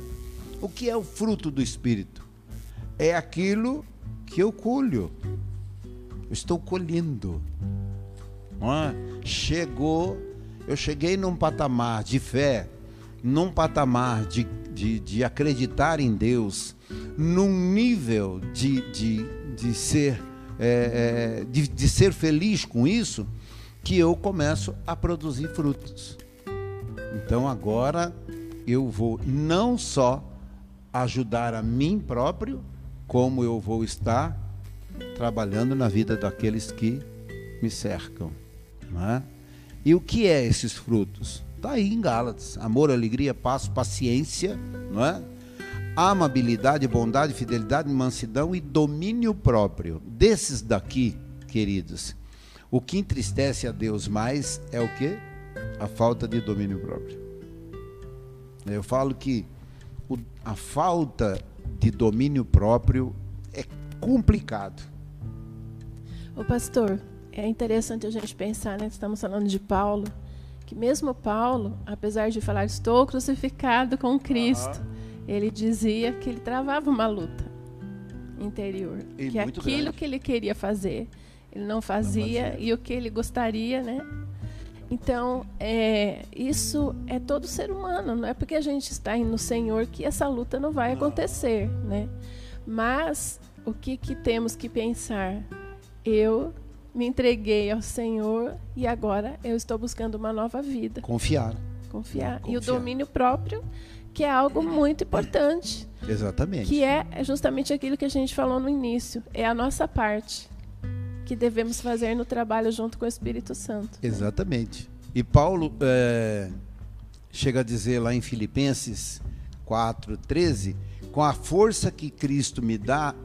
O que é o fruto do Espírito? É aquilo que eu colho. Eu estou colhendo. É? Chegou, eu cheguei num patamar de fé, num patamar de, de, de acreditar em Deus, num nível de, de de ser, é, é, de, de ser feliz com isso, que eu começo a produzir frutos. Então agora eu vou não só ajudar a mim próprio, como eu vou estar trabalhando na vida daqueles que me cercam. Não é? E o que é esses frutos? Está aí em Gálatas: amor, alegria, paz, paciência, não é? amabilidade, bondade, fidelidade, mansidão e domínio próprio. Desses daqui, queridos, o que entristece a Deus mais é o que? A falta de domínio próprio. Eu falo que o, a falta de domínio próprio é complicado. O pastor, é interessante a gente pensar, né? Estamos falando de Paulo, que mesmo Paulo, apesar de falar estou crucificado com Cristo, uhum ele dizia que ele travava uma luta interior, e que aquilo grande. que ele queria fazer, ele não fazia, não fazia, e o que ele gostaria, né? Então, é, isso é todo ser humano. Não é porque a gente está no Senhor que essa luta não vai acontecer, né? Mas o que, que temos que pensar? Eu me entreguei ao Senhor e agora eu estou buscando uma nova vida. Confiar. Confiar. Confiar. E o domínio próprio, que é algo muito importante. Exatamente. Que é justamente aquilo que a gente falou no início. É a nossa parte que devemos fazer no trabalho junto com o Espírito Santo. Exatamente. E Paulo é, chega a dizer lá em Filipenses 4, 13: com a força que Cristo me dá,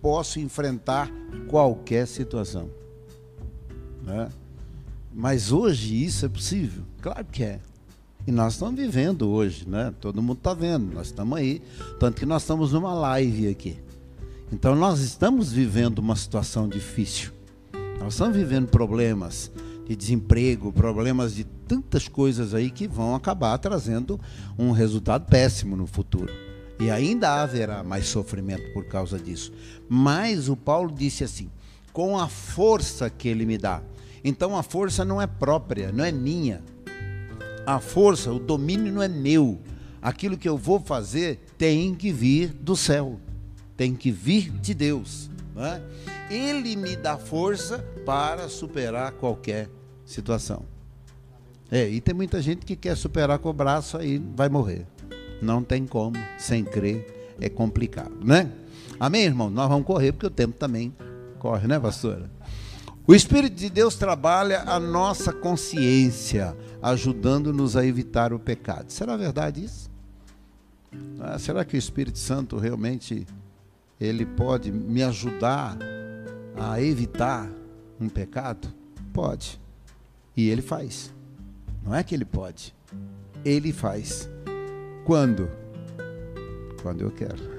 posso enfrentar qualquer situação. Né? Mas hoje isso é possível? Claro que é. E nós estamos vivendo hoje, né? Todo mundo está vendo, nós estamos aí. Tanto que nós estamos numa live aqui. Então nós estamos vivendo uma situação difícil. Nós estamos vivendo problemas de desemprego, problemas de tantas coisas aí que vão acabar trazendo um resultado péssimo no futuro. E ainda haverá mais sofrimento por causa disso. Mas o Paulo disse assim: com a força que ele me dá. Então a força não é própria, não é minha. A força, o domínio não é meu. Aquilo que eu vou fazer tem que vir do céu tem que vir de Deus. É? Ele me dá força para superar qualquer situação. É, e tem muita gente que quer superar com o braço aí vai morrer. Não tem como, sem crer, é complicado, né? Amém, irmão? Nós vamos correr porque o tempo também corre, né, pastora? O Espírito de Deus trabalha a nossa consciência, ajudando-nos a evitar o pecado. Será verdade isso? Ah, será que o Espírito Santo realmente ele pode me ajudar a evitar um pecado? Pode. E ele faz. Não é que ele pode. Ele faz. Quando? Quando eu quero.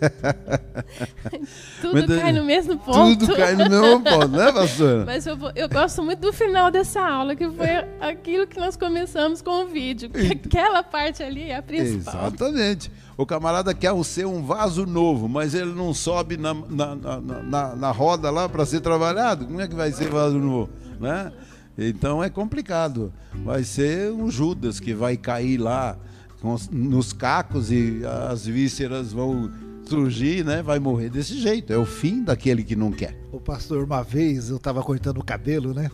<laughs> tudo Mas, cai no mesmo ponto. Tudo cai no mesmo <laughs> ponto, né, pastora? Mas eu, eu, gosto muito do final dessa aula, que foi aquilo que nós começamos com o vídeo. <laughs> Aquela parte ali é a principal. Exatamente. O camarada quer ser um vaso novo, mas ele não sobe na, na, na, na, na roda lá para ser trabalhado. Como é que vai ser vaso novo? Né? Então é complicado. Vai ser um Judas que vai cair lá nos cacos e as vísceras vão surgir, né? Vai morrer desse jeito. É o fim daquele que não quer. O pastor, uma vez eu estava cortando o cabelo, né?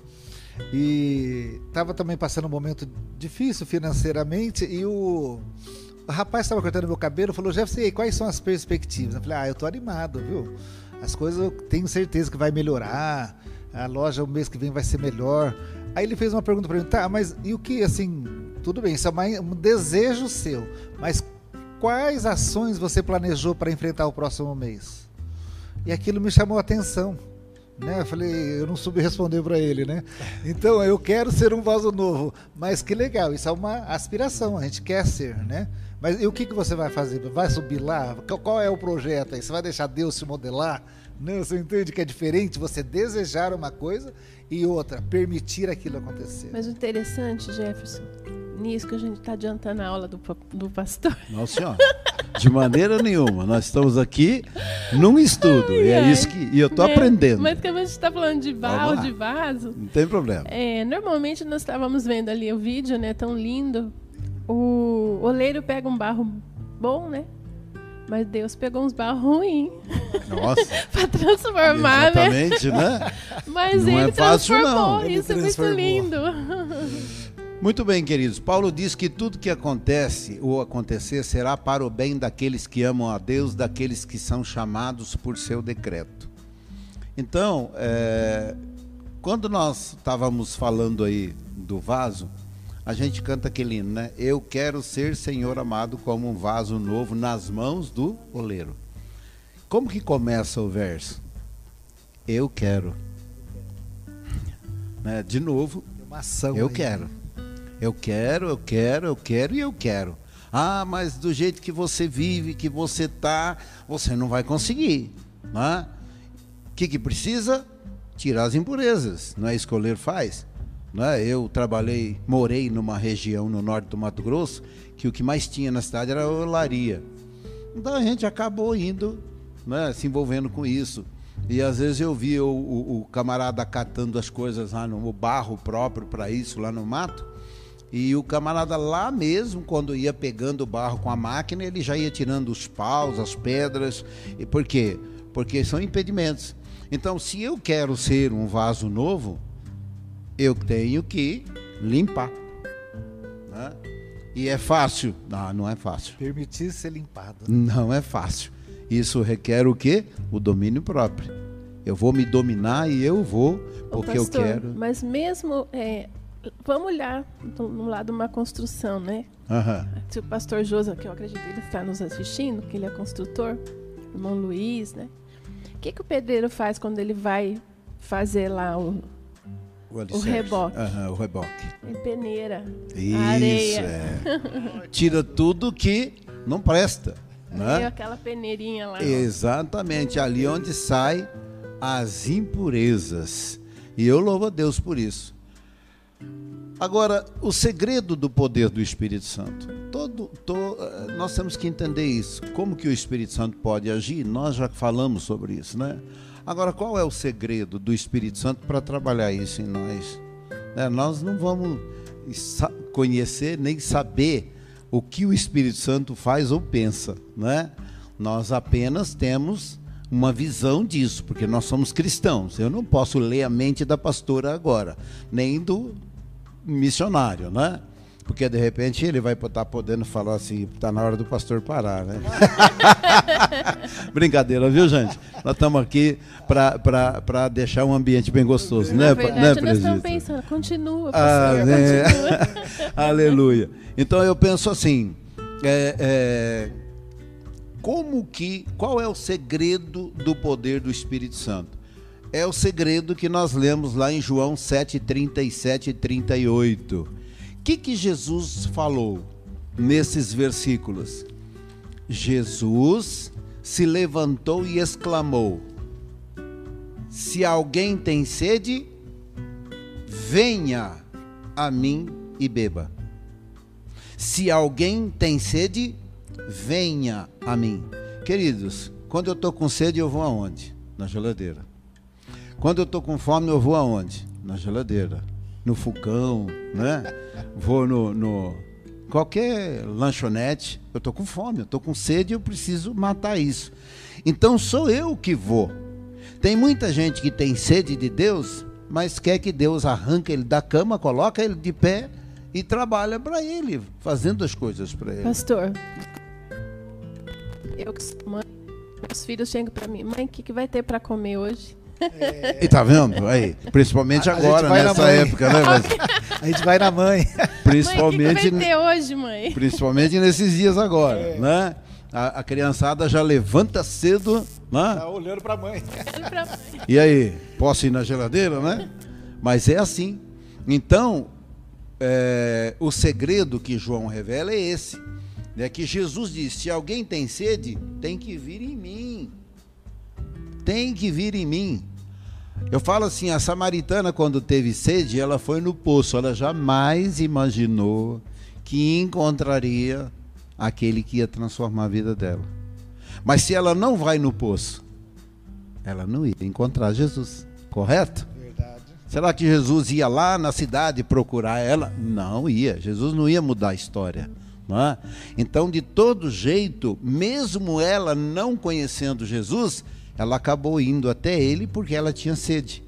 E estava também passando um momento difícil financeiramente e o, o rapaz estava cortando meu cabelo falou, Jefferson, quais são as perspectivas? Eu falei, ah, eu tô animado, viu? As coisas eu tenho certeza que vai melhorar, a loja o mês que vem vai ser melhor. Aí ele fez uma pergunta para mim, tá, mas e o que, assim, tudo bem, isso é um desejo seu, mas quais ações você planejou para enfrentar o próximo mês? E aquilo me chamou a atenção. Né? Eu falei, eu não soube responder para ele, né? Então, eu quero ser um vaso novo, mas que legal, isso é uma aspiração, a gente quer ser, né? Mas e o que, que você vai fazer? Vai subir lá? Qual é o projeto aí? Você vai deixar Deus se modelar? Não, você entende que é diferente você desejar uma coisa e outra, permitir aquilo acontecer. Mas o interessante, Jefferson, nisso que a gente está adiantando a aula do, do pastor. <laughs> Não, senhora. De maneira nenhuma. Nós estamos aqui num estudo. Ai, e é ai, isso que. E eu estou é, aprendendo. Mas como a gente está falando de barro, de vaso. Não tem problema. É, normalmente nós estávamos vendo ali o vídeo, né? Tão lindo. O oleiro pega um barro bom, né? Mas Deus pegou uns barros ruins. Nossa. <laughs> para transformar, Exatamente, né? né? <laughs> Mas não ele é fácil, transformou. Não. Isso é muito lindo. Muito bem, queridos. Paulo diz que tudo que acontece ou acontecer será para o bem daqueles que amam a Deus, daqueles que são chamados por seu decreto. Então, é, quando nós estávamos falando aí do vaso, a gente canta aquele hino, né? Eu quero ser, Senhor amado, como um vaso novo nas mãos do oleiro. Como que começa o verso? Eu quero. Né? De novo, eu aí. quero. Eu quero, eu quero, eu quero e eu quero. Ah, mas do jeito que você vive, que você tá, você não vai conseguir. Né? O que, que precisa? Tirar as impurezas. Não é escolher faz. Né? Eu trabalhei, morei numa região no norte do Mato Grosso que o que mais tinha na cidade era a olaria. Então a gente acabou indo, né, se envolvendo com isso. E às vezes eu via o, o, o camarada catando as coisas lá no barro próprio para isso, lá no mato. E o camarada lá mesmo, quando ia pegando o barro com a máquina, ele já ia tirando os paus, as pedras. E por quê? Porque são impedimentos. Então, se eu quero ser um vaso novo, eu tenho que limpar. Né? E é fácil? Não, não é fácil. Permitir ser limpado. Não é fácil. Isso requer o quê? O domínio próprio. Eu vou me dominar e eu vou porque pastor, eu quero. Mas mesmo é, vamos olhar no lado de uma construção, né? Uhum. Se o pastor Josa, que eu acredito que ele está nos assistindo, que ele é construtor, irmão Luiz, né? O que, que o pedreiro faz quando ele vai fazer lá o, o, o reboque? Uhum, o reboque. Ele peneira Isso, areia. É. Tira tudo que não presta. Né? aquela peneirinha lá. Exatamente, ali onde sai as impurezas. E eu louvo a Deus por isso. Agora, o segredo do poder do Espírito Santo. Todo, eh, nós temos que entender isso. Como que o Espírito Santo pode agir? Nós já falamos sobre isso, né? Agora, qual é o segredo do Espírito Santo para trabalhar isso em nós? É, nós não vamos conhecer nem saber o que o Espírito Santo faz ou pensa, né? Nós apenas temos uma visão disso, porque nós somos cristãos. Eu não posso ler a mente da pastora agora, nem do missionário, né? Porque de repente ele vai estar tá podendo falar assim, está na hora do pastor parar, né? <laughs> Brincadeira, viu, gente? Nós estamos aqui para deixar um ambiente bem gostoso, na né? Verdade, né, nós estamos pensando, continua, pastor, ah, né? continua. <laughs> Aleluia. Então eu penso assim, é, é, como que, qual é o segredo do poder do Espírito Santo? É o segredo que nós lemos lá em João 7, 37 e 38. O que, que Jesus falou nesses versículos? Jesus se levantou e exclamou: Se alguém tem sede, venha a mim e beba. Se alguém tem sede, venha a mim. Queridos, quando eu estou com sede, eu vou aonde? Na geladeira. Quando eu estou com fome, eu vou aonde? Na geladeira. No fogão, né? Vou no, no qualquer lanchonete. Eu estou com fome, eu estou com sede, eu preciso matar isso. Então sou eu que vou. Tem muita gente que tem sede de Deus, mas quer que Deus arranque ele da cama, coloca ele de pé e trabalha para ele, fazendo as coisas para ele. Pastor, eu que sou mãe, meus filhos chegam para mim, mãe, o que, que vai ter para comer hoje? É... E tá vendo? Aí, principalmente a, agora, nessa época, né? Mas... <laughs> A gente vai na mãe. Principalmente. Mãe, que, que vai ter hoje, mãe? Principalmente nesses dias agora, é. né? A, a, criançada já levanta cedo, né? Tá olhando para a mãe. E aí, posso ir na geladeira, né? Mas é assim. Então, é, o segredo que João revela é esse é que Jesus disse: se alguém tem sede, tem que vir em mim. Tem que vir em mim. Eu falo assim, a samaritana quando teve sede, ela foi no poço, ela jamais imaginou que encontraria aquele que ia transformar a vida dela. Mas se ela não vai no poço, ela não ia encontrar Jesus, correto? Verdade. Será que Jesus ia lá na cidade procurar ela? Não ia. Jesus não ia mudar a história. É? Então, de todo jeito, mesmo ela não conhecendo Jesus, ela acabou indo até ele porque ela tinha sede.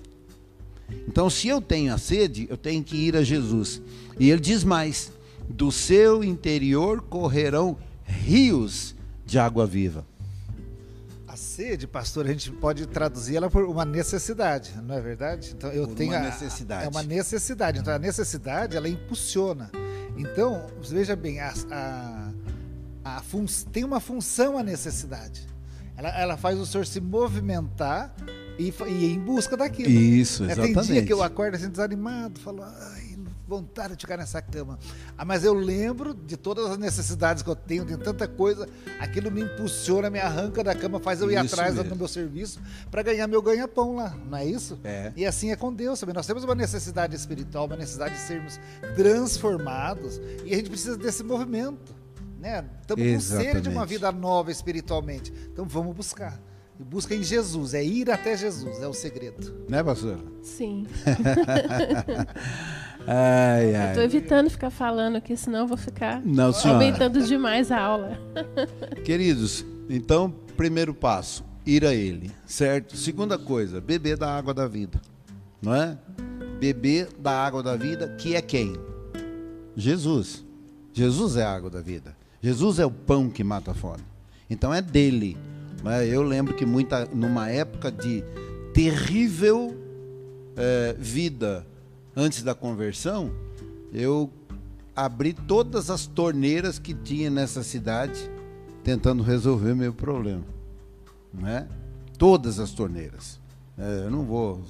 Então, se eu tenho a sede, eu tenho que ir a Jesus. E ele diz mais: do seu interior correrão rios de água viva. A sede, pastor, a gente pode traduzir ela por uma necessidade, não é verdade? Então eu por tenho uma necessidade. A, é uma necessidade. Então a necessidade ela impulsiona. Então, veja bem, a, a, a fun, tem uma função a necessidade. Ela, ela faz o senhor se movimentar e, e ir em busca daquilo. Isso, exatamente. Tem dia que eu acordo assim desanimado, falo, ai, vontade de ficar nessa cama. Ah, mas eu lembro de todas as necessidades que eu tenho, de tanta coisa, aquilo me impulsiona, me arranca da cama, faz eu ir isso atrás mesmo. do meu serviço para ganhar meu ganha-pão lá, não é isso? É. E assim é com Deus também. Nós temos uma necessidade espiritual, uma necessidade de sermos transformados e a gente precisa desse movimento. Né? Estamos com sede de uma vida nova espiritualmente. Então vamos buscar. E busca em Jesus, é ir até Jesus, é o segredo. Né, pastor? Sim. <laughs> ai, ai. Estou evitando ficar falando aqui, senão eu vou ficar Não, aumentando demais a aula. <laughs> Queridos, então, primeiro passo, ir a Ele, certo? Segunda coisa, beber da água da vida, não é? Beber da água da vida, que é quem? Jesus. Jesus é a água da vida. Jesus é o pão que mata a fome. Então é dele. Né? Eu lembro que muita, numa época de terrível é, vida antes da conversão, eu abri todas as torneiras que tinha nessa cidade tentando resolver meu problema, né? Todas as torneiras. É, eu não vou,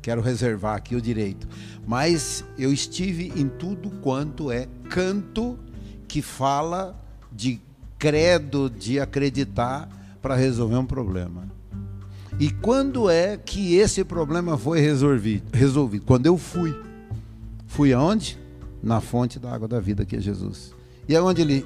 quero reservar aqui o direito, mas eu estive em tudo quanto é canto que fala de credo, de acreditar para resolver um problema. E quando é que esse problema foi resolvido? resolvido? Quando eu fui. Fui aonde? Na fonte da água da vida, que é Jesus. E aonde ele,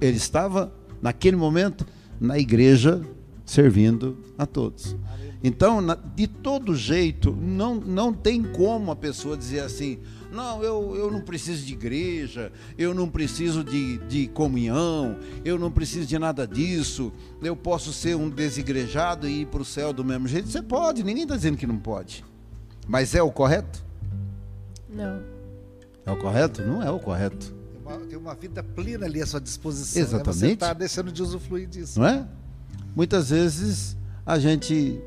ele estava, naquele momento? Na igreja, servindo a todos. Então, de todo jeito, não, não tem como a pessoa dizer assim: não, eu, eu não preciso de igreja, eu não preciso de, de comunhão, eu não preciso de nada disso, eu posso ser um desigrejado e ir para o céu do mesmo jeito. Você pode, ninguém está dizendo que não pode. Mas é o correto? Não. É o correto? Não é o correto. Tem uma, tem uma vida plena ali à sua disposição. Né? Exatamente. Você está deixando de usufruir disso. Não é? Muitas vezes a gente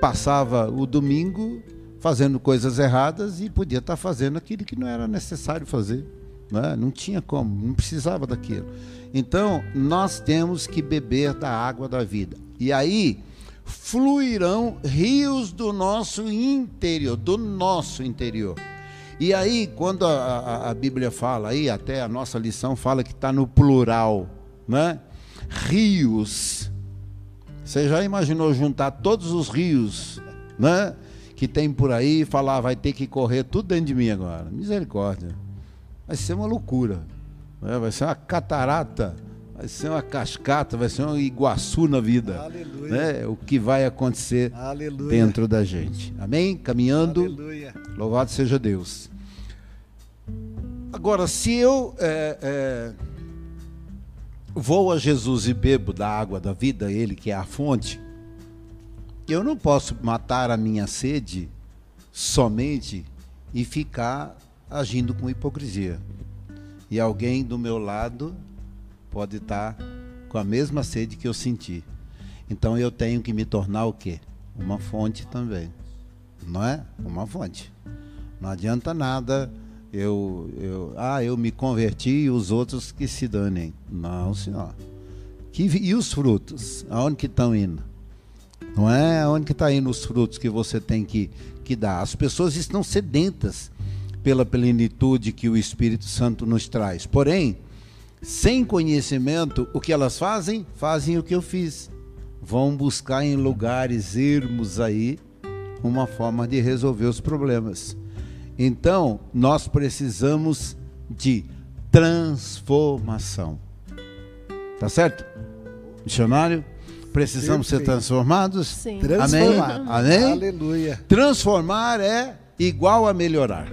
passava o domingo fazendo coisas erradas e podia estar fazendo aquilo que não era necessário fazer. Não, é? não tinha como, não precisava daquilo. Então, nós temos que beber da água da vida. E aí fluirão rios do nosso interior, do nosso interior. E aí, quando a, a, a Bíblia fala aí, até a nossa lição fala que está no plural, né? Rios. Você já imaginou juntar todos os rios, né? Que tem por aí e falar, ah, vai ter que correr tudo dentro de mim agora. Misericórdia. Vai ser uma loucura. Né? Vai ser uma catarata, vai ser uma cascata, vai ser um iguaçu na vida. Aleluia. Né? O que vai acontecer Aleluia. dentro da gente. Amém? Caminhando. Aleluia. Louvado seja Deus. Agora, se eu é, é, vou a Jesus e bebo da água da vida, Ele que é a fonte, eu não posso matar a minha sede somente e ficar agindo com hipocrisia. E alguém do meu lado pode estar com a mesma sede que eu senti. Então eu tenho que me tornar o quê? Uma fonte também. Não é? Uma fonte. Não adianta nada eu, eu ah, eu me converti e os outros que se danem. Não, senhor. Que, e os frutos? Aonde que estão indo? Não é onde que está indo os frutos que você tem que, que dar. As pessoas estão sedentas pela plenitude que o Espírito Santo nos traz. Porém, sem conhecimento, o que elas fazem? Fazem o que eu fiz. Vão buscar em lugares ermos aí uma forma de resolver os problemas. Então, nós precisamos de transformação. Tá certo? Missionário? Precisamos ser transformados? Sim. Transformar. Amém? Amém? Aleluia. Transformar é igual a melhorar.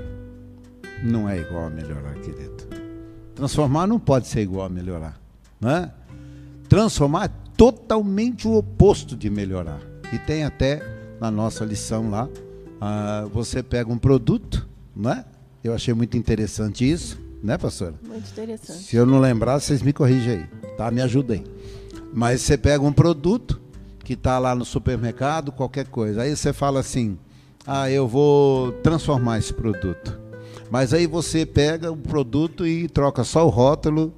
Não é igual a melhorar, querido. Transformar não pode ser igual a melhorar. Não é? Transformar é totalmente o oposto de melhorar. E tem até na nossa lição lá, ah, você pega um produto, não é? Eu achei muito interessante isso, né, pastora? Muito interessante. Se eu não lembrar, vocês me corrigem aí, tá? Me ajudem. Mas você pega um produto que está lá no supermercado, qualquer coisa. Aí você fala assim: ah, eu vou transformar esse produto. Mas aí você pega o produto e troca só o rótulo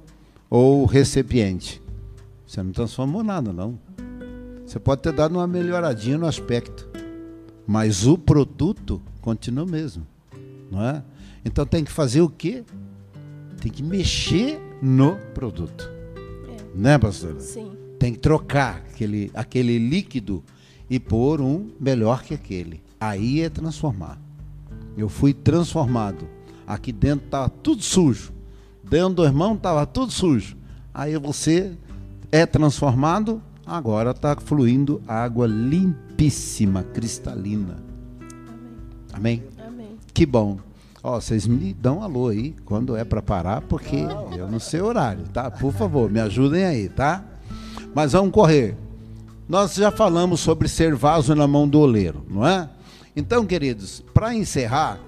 ou o recipiente. Você não transformou nada, não. Você pode ter dado uma melhoradinha no aspecto, mas o produto continua o mesmo, não é? Então tem que fazer o quê? Tem que mexer no produto, É. né, pastora? Sim. Tem que trocar aquele, aquele líquido e pôr um melhor que aquele. Aí é transformar. Eu fui transformado. Aqui dentro estava tudo sujo. Dentro do irmão estava tudo sujo. Aí você é transformado, agora está fluindo água limpíssima, cristalina. Amém? Amém. Que bom. Ó, vocês me dão um alô aí quando é para parar, porque eu não sei o horário, tá? Por favor, me ajudem aí, tá? Mas vamos correr. Nós já falamos sobre ser vaso na mão do oleiro, não é? Então, queridos, para encerrar,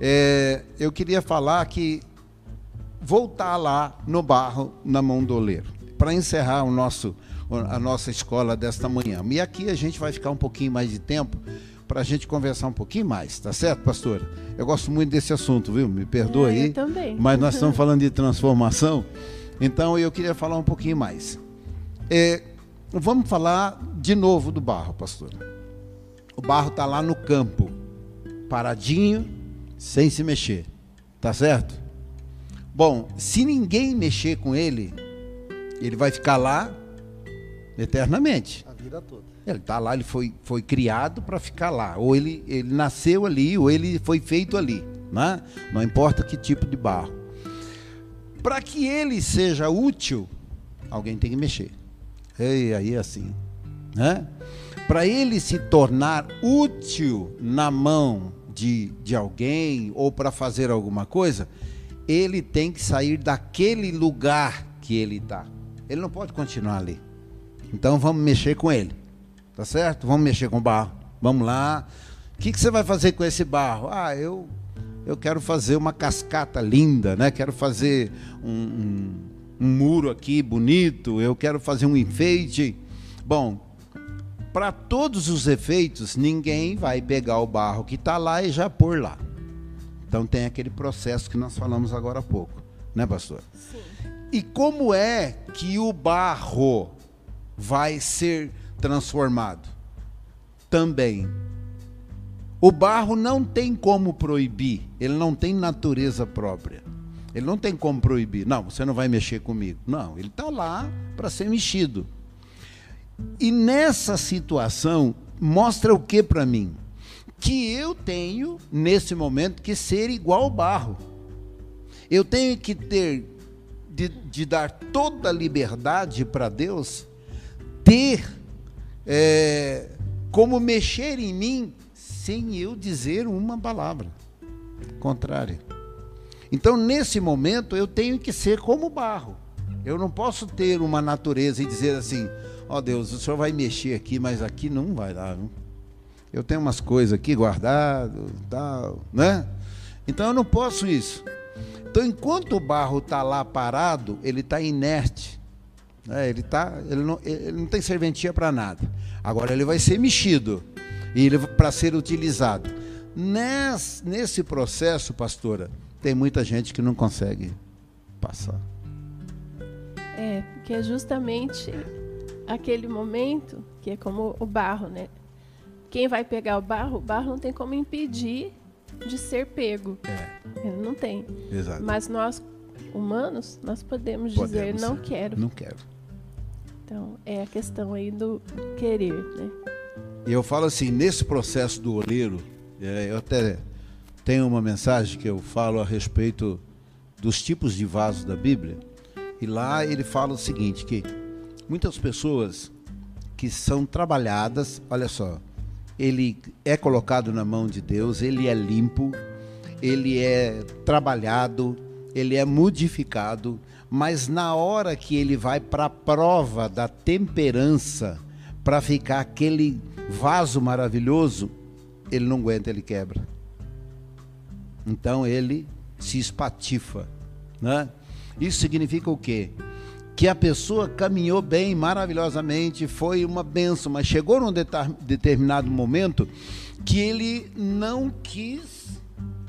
é, eu queria falar que voltar lá no barro na mão do oleiro, para encerrar o nosso, a nossa escola desta manhã. E aqui a gente vai ficar um pouquinho mais de tempo para a gente conversar um pouquinho mais, tá certo, pastora? Eu gosto muito desse assunto, viu? Me perdoa É, eu aí. também. Mas nós <laughs> estamos falando de transformação, então eu queria falar um pouquinho mais. É, vamos falar de novo do barro, pastor. O barro está lá no campo, paradinho, sem se mexer, tá certo? Bom, se ninguém mexer com ele, ele vai ficar lá eternamente. A vida toda. Ele está lá, ele foi, foi criado para ficar lá. Ou ele, ele nasceu ali, ou ele foi feito ali. Né? Não importa que tipo de barro. Para que ele seja útil, alguém tem que mexer. E aí assim. Né? Para ele se tornar útil na mão de, de alguém ou para fazer alguma coisa, ele tem que sair daquele lugar que ele está. Ele não pode continuar ali. Então vamos mexer com ele. Tá certo? Vamos mexer com o barro. Vamos lá. O que, que você vai fazer com esse barro? Ah, eu, eu quero fazer uma cascata linda, né? Quero fazer um, um, um muro aqui bonito. Eu quero fazer um enfeite. Bom, para todos os efeitos, ninguém vai pegar o barro que está lá e já pôr lá. Então tem aquele processo que nós falamos agora há pouco, né, pastor? Sim. E como é que o barro vai ser transformado? Também. O barro não tem como proibir, ele não tem natureza própria. Ele não tem como proibir. Não, você não vai mexer comigo. Não, ele está lá para ser mexido. E nessa situação, mostra o que para mim? Que eu tenho, nesse momento, que ser igual ao barro. Eu tenho que ter, de, de dar toda a liberdade para Deus, ter é, como mexer em mim sem eu dizer uma palavra contrária. Então, nesse momento, eu tenho que ser como barro. Eu não posso ter uma natureza e dizer assim: ó oh, Deus, o senhor vai mexer aqui, mas aqui não vai dar. Não? Eu tenho umas coisas aqui guardadas, tal, né? Então eu não posso isso. Então, enquanto o barro está lá parado, ele está inerte. Né? Ele, tá, ele, não, ele não tem serventia para nada. Agora ele vai ser mexido e para ser utilizado. Nesse, nesse processo, pastora, tem muita gente que não consegue passar. É, porque é justamente aquele momento que é como o barro, né? Quem vai pegar o barro, o barro não tem como impedir de ser pego. É. Ele não tem. Exato. Mas nós, humanos, nós podemos, Podemos dizer não ser. quero. Não quero. Então, é a questão aí do querer, né? E eu falo assim, nesse processo do oleiro, é, eu até tenho uma mensagem que eu falo a respeito dos tipos de vasos da Bíblia. E lá ele fala o seguinte, que muitas pessoas que são trabalhadas, olha só, ele é colocado na mão de Deus, ele é limpo, ele é trabalhado, ele é modificado, mas na hora que ele vai para a prova da temperança, para ficar aquele vaso maravilhoso, ele não aguenta, ele quebra. Então ele se espatifa, né? Isso significa o quê? Que a pessoa caminhou bem, maravilhosamente, foi uma benção, mas chegou num determinado momento que ele não quis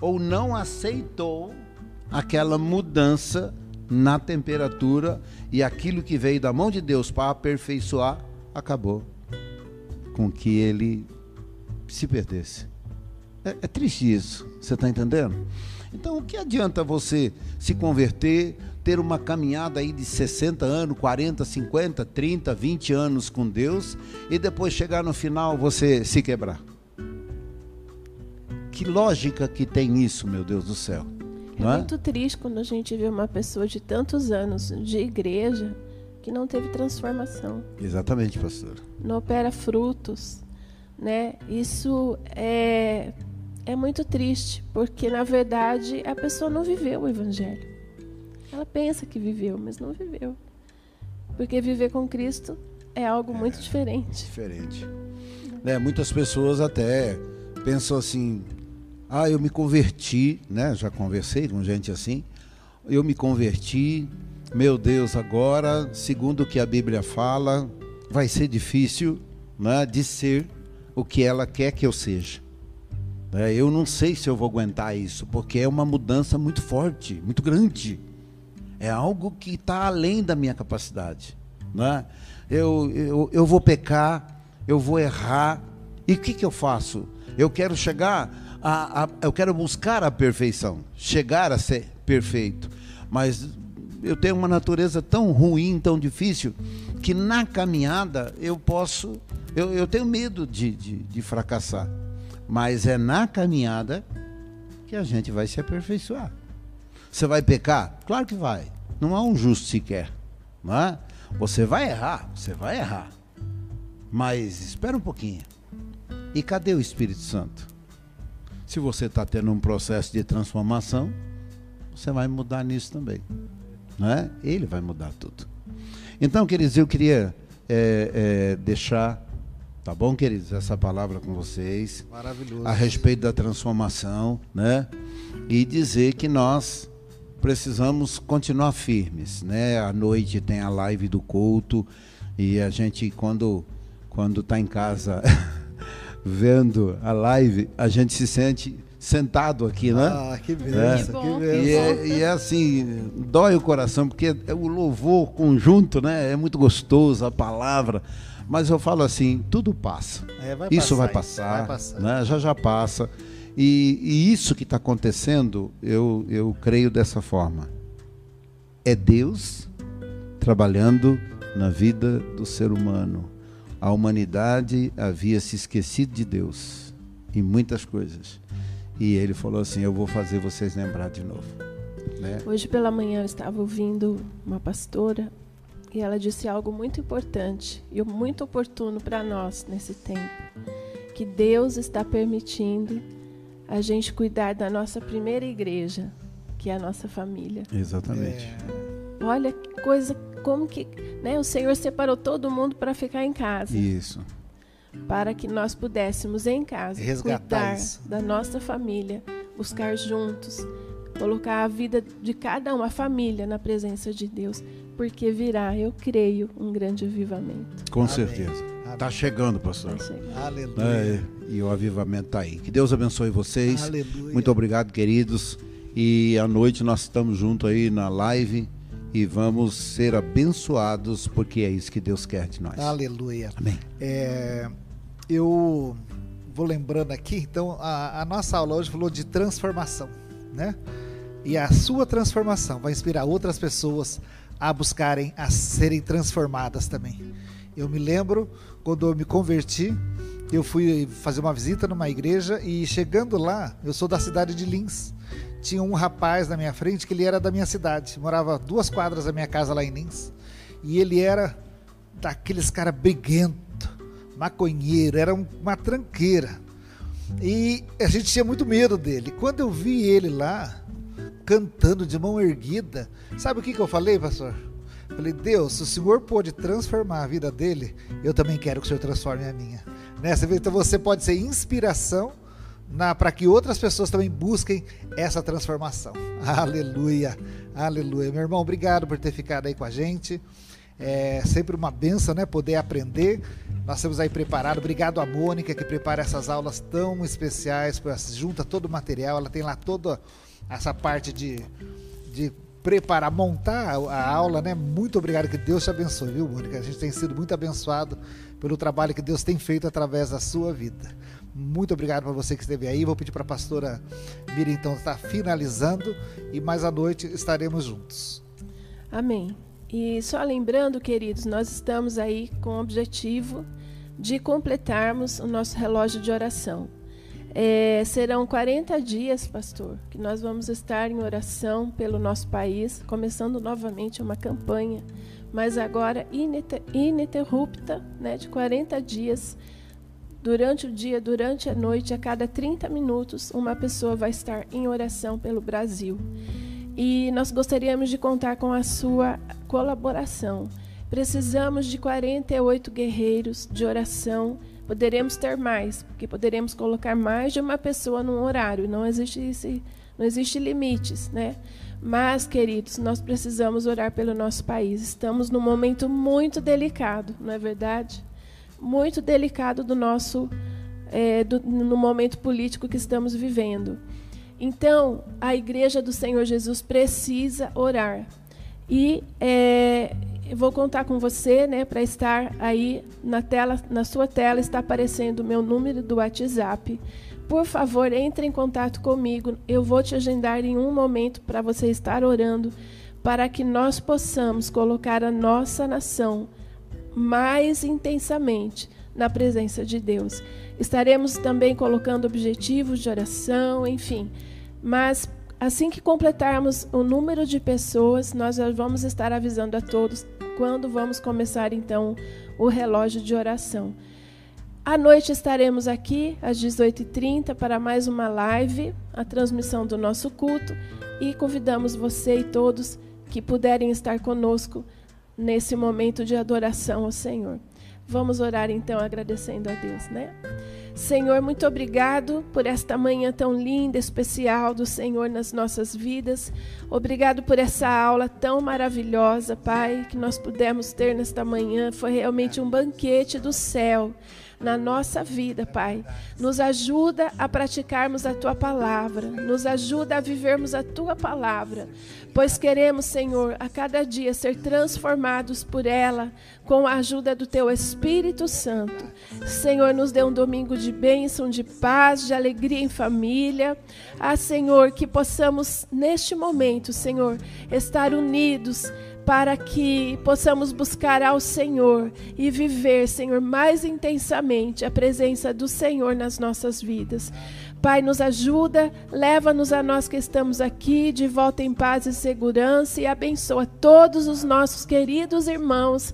ou não aceitou aquela mudança na temperatura e aquilo que veio da mão de Deus para aperfeiçoar acabou com que ele se perdesse. É, é triste isso, você está entendendo? Então, o que adianta você se converter, ter uma caminhada aí de 60 anos, 40, 50, 30, 20 anos com Deus e depois chegar no final você se quebrar? Que lógica que tem isso, meu Deus do céu? É é? muito triste quando a gente vê uma pessoa de tantos anos de igreja que não teve transformação. Exatamente, pastor. Não opera frutos, né? Isso é é muito triste, porque na verdade a pessoa não viveu o evangelho. Ela pensa que viveu, mas não viveu. Porque viver com Cristo é algo muito diferente. Diferente. Né, muitas pessoas até pensam assim: ah, eu me converti, né? Já conversei com gente assim. Eu me converti, meu Deus, agora, segundo o que a Bíblia fala, vai ser difícil né, de ser o que ela quer que eu seja. É, eu não sei se eu vou aguentar isso, porque é uma mudança muito forte, muito grande. É algo que está além da minha capacidade. Né? Eu, eu, eu vou pecar, eu vou errar. E o que, que eu faço? Eu quero chegar, a, a, eu quero buscar a perfeição, chegar a ser perfeito. Mas eu tenho uma natureza tão ruim, tão difícil, que na caminhada eu posso, eu, eu tenho medo de, de, de fracassar. Mas é na caminhada que a gente vai se aperfeiçoar. Você vai pecar? Claro que vai. Não há um justo sequer. Não é? Você vai errar, você vai errar. Mas espera um pouquinho. E cadê o Espírito Santo? Se você está tendo um processo de transformação, você vai mudar nisso também. Não é? Ele vai mudar tudo. Então, queridos, eu queria é, é, deixar Tá bom, queridos? Essa palavra com vocês. Maravilhoso. A respeito da transformação, né? E dizer que nós precisamos continuar firmes, né? À noite tem a live do culto e a gente quando quando está em casa <laughs> vendo a live, a gente se sente sentado aqui, né? Ah, que beleza, é. que, beleza. E é, e é assim, dói o coração, porque é o louvor conjunto, né? É muito gostoso a palavra. Mas eu falo assim, tudo passa. É, vai isso vai passar, passar, vai passar. Né? já já passa. E, e isso que está acontecendo, eu, eu creio dessa forma. É Deus trabalhando na vida do ser humano. A humanidade havia se esquecido de Deus em muitas coisas. E ele falou assim: Eu vou fazer vocês lembrar de novo. Né? Hoje pela manhã eu estava ouvindo uma pastora e ela disse algo muito importante e muito oportuno para nós nesse tempo, que Deus está permitindo a gente cuidar da nossa primeira igreja, que é a nossa família. Exatamente. Olha que coisa como que, né, o Senhor separou todo mundo para ficar em casa, Isso. Para que nós pudéssemos em casa Resgatar cuidar isso. da nossa família, buscar juntos, colocar a vida de cada um, a família na presença de Deus, porque virá, eu creio, um grande avivamento. Com Amém. certeza. Está chegando, pastor. Vai chegar. Aleluia. É, e o avivamento está aí. Que Deus abençoe vocês. Aleluia. Muito obrigado, queridos. E à noite nós estamos juntos aí na live e vamos ser abençoados, porque é isso que Deus quer de nós. Aleluia. Amém. É, eu vou lembrando aqui, então, a, a nossa aula hoje falou de transformação, né? E a sua transformação vai inspirar outras pessoas a buscarem a serem transformadas também. Eu me lembro quando eu me converti, eu fui fazer uma visita numa igreja e chegando lá, eu sou da cidade de Lins. Tinha um rapaz na minha frente que ele era da minha cidade, morava duas quadras da minha casa lá em Lins. E ele era daqueles cara briguento, maconheiro, era um- uma tranqueira. E a gente tinha muito medo dele. Quando eu vi ele lá, cantando de mão erguida, sabe o que, que eu falei, pastor? Falei, Deus, se o Senhor pôde transformar a vida dele, eu também quero que o Senhor transforme a minha. Você vê, Então você pode ser inspiração para que outras pessoas também busquem essa transformação. <laughs> Aleluia, aleluia. Meu irmão, obrigado por ter ficado aí com a gente. É sempre uma benção, né? Poder aprender. Nós temos aí preparado. Obrigado a Mônica que prepara essas aulas tão especiais, junta todo o material. Ela tem lá toda essa parte de, de preparar, montar a- aula, né? Muito obrigado, que Deus te abençoe, viu, Mônica? A gente tem sido muito abençoado pelo trabalho que Deus tem feito através da sua vida. Muito obrigado para você que esteve aí. Vou pedir para a pastora Miriam então estar finalizando e mais à noite estaremos juntos. Amém. E só lembrando, queridos, nós estamos aí com o objetivo de completarmos o nosso relógio de oração. É, serão 40 dias, pastor, que nós vamos estar em oração pelo nosso país, começando novamente uma campanha, mas agora ininterrupta, né, de 40 dias. Durante o dia, durante a noite, a cada 30 minutos, uma pessoa vai estar em oração pelo Brasil. E nós gostaríamos de contar com a sua colaboração. Precisamos de 48 guerreiros de oração Poderemos ter mais, porque poderemos colocar mais de uma pessoa num horário. Não existe esse, não existe limites, né? Mas, queridos, nós precisamos orar pelo nosso país. Estamos num momento muito delicado, não é verdade? Muito delicado do nosso, é, do, no momento político que estamos vivendo. Então, a Igreja do Senhor Jesus precisa orar. E é, eu vou contar com você, né, para estar aí na tela, na sua tela está aparecendo o meu número do WhatsApp. Por favor, entre em contato comigo. Eu vou te agendar em um momento para você estar orando para que nós possamos colocar a nossa nação mais intensamente na presença de Deus. Estaremos também colocando objetivos de oração, enfim. Mas assim que completarmos o número de pessoas, nós vamos estar avisando a todos quando vamos começar então o relógio de oração. À noite estaremos aqui às 18h30 para mais uma live, a transmissão do nosso culto, e convidamos você e todos que puderem estar conosco nesse momento de adoração ao Senhor. Vamos orar então agradecendo a Deus, né? Senhor, muito obrigado por esta manhã tão linda, especial do Senhor nas nossas vidas. Obrigado por essa aula tão maravilhosa, Pai, que nós pudemos ter nesta manhã. Foi realmente um banquete do céu na nossa vida, Pai. Nos ajuda a praticarmos a tua palavra, nos ajuda a vivermos a tua palavra, pois queremos, Senhor, a cada dia ser transformados por ela com a ajuda do teu Espírito Santo. Senhor, nos dê um domingo de bênção, de paz, de alegria em família. Ah, Senhor, que possamos neste momento, Senhor, estar unidos para que possamos buscar ao Senhor e viver, Senhor, mais intensamente a presença do Senhor nas nossas vidas. Pai, nos ajuda, leva-nos a nós que estamos aqui de volta em paz e segurança e abençoa todos os nossos queridos irmãos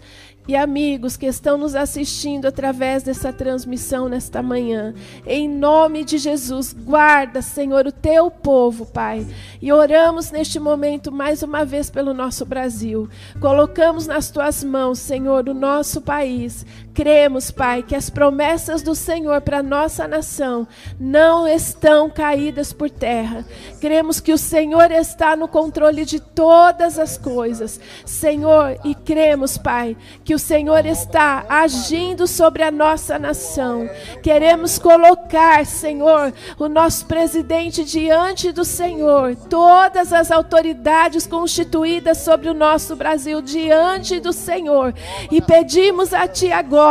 e amigos que estão nos assistindo através dessa transmissão nesta manhã. Em nome de Jesus, guarda, Senhor, o teu povo, Pai. E oramos neste momento mais uma vez pelo nosso Brasil. Colocamos nas tuas mãos, Senhor, o nosso país. Cremos, Pai, que as promessas do Senhor para nossa nação não estão caídas por terra. Cremos que o Senhor está no controle de todas as coisas. Senhor, e cremos, Pai, que o Senhor está agindo sobre a nossa nação. Queremos colocar, Senhor, o nosso presidente diante do Senhor, todas as autoridades constituídas sobre o nosso Brasil diante do Senhor. E pedimos a Ti agora,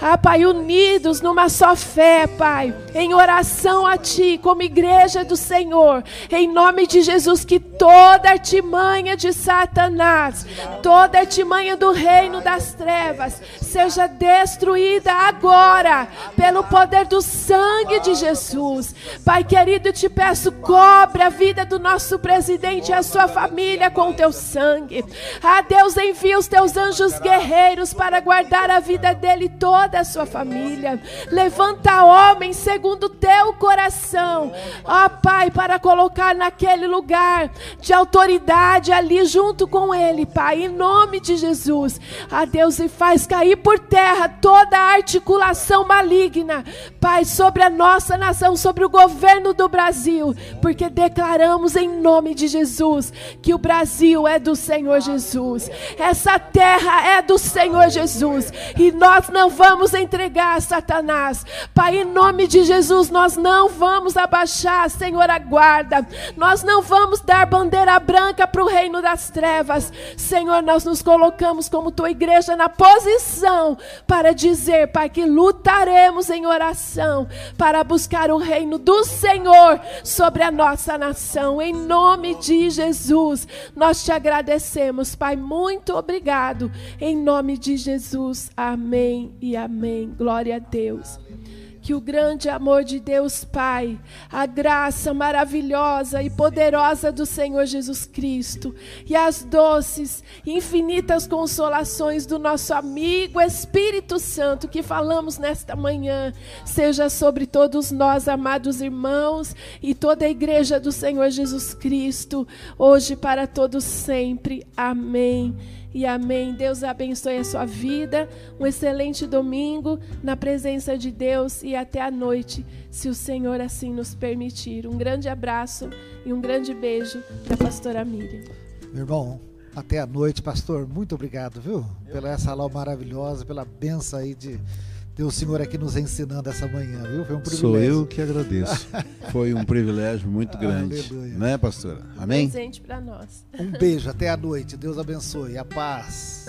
a Pai, unidos numa só fé, Pai, em oração a Ti, como igreja do Senhor, em nome de Jesus, que toda artimanha de Satanás, toda artimanha do reino das trevas, seja destruída agora, pelo poder do sangue de Jesus. Pai querido, te peço, cobre a vida do nosso presidente e a sua família com teu sangue. Ah, Deus, envia os teus anjos guerreiros para guardar a vida dele e toda a sua família. Levanta homens segundo o teu coração, ó Pai, para colocar naquele lugar de autoridade ali junto com ele, Pai, em nome de Jesus. Ah, Deus, e faz cair por terra toda a articulação maligna, Pai, sobre a nossa nação, sobre o governo do Brasil, porque declaramos em nome de Jesus que o Brasil é do Senhor Jesus, essa terra é do Senhor Jesus, e nós não vamos entregar a Satanás, Pai, em nome de Jesus, nós não vamos abaixar, Senhor, a guarda, nós não vamos dar bandeira branca para o reino das trevas, Senhor, nós nos colocamos como tua igreja na posição para dizer, Pai, que lutaremos em oração para buscar o reino do Senhor sobre a nossa nação. Em nome de Jesus, nós te agradecemos, Pai. Muito obrigado. Em nome de Jesus. Amém e amém. Glória a Deus. que o grande amor de Deus Pai, a graça maravilhosa e poderosa do Senhor Jesus Cristo e as doces infinitas consolações do nosso amigo Espírito Santo que falamos nesta manhã, seja sobre todos nós, amados irmãos, e toda a igreja do Senhor Jesus Cristo, hoje para todos sempre. Amém e amém. Deus abençoe a sua vida. Um excelente domingo na presença de Deus e até a noite, se o Senhor assim nos permitir. Um grande abraço e um grande beijo da pastora Miriam. Meu irmão, até a noite, pastor. Muito obrigado, viu? Pela essa aula maravilhosa, pela benção aí de ter o senhor aqui nos ensinando essa manhã, viu? Foi um privilégio. Sou eu que agradeço. <laughs> Foi um privilégio muito grande. Aleluia. Né, pastora? Amém? Presente para nós. Um beijo, até a noite. Deus abençoe. A paz.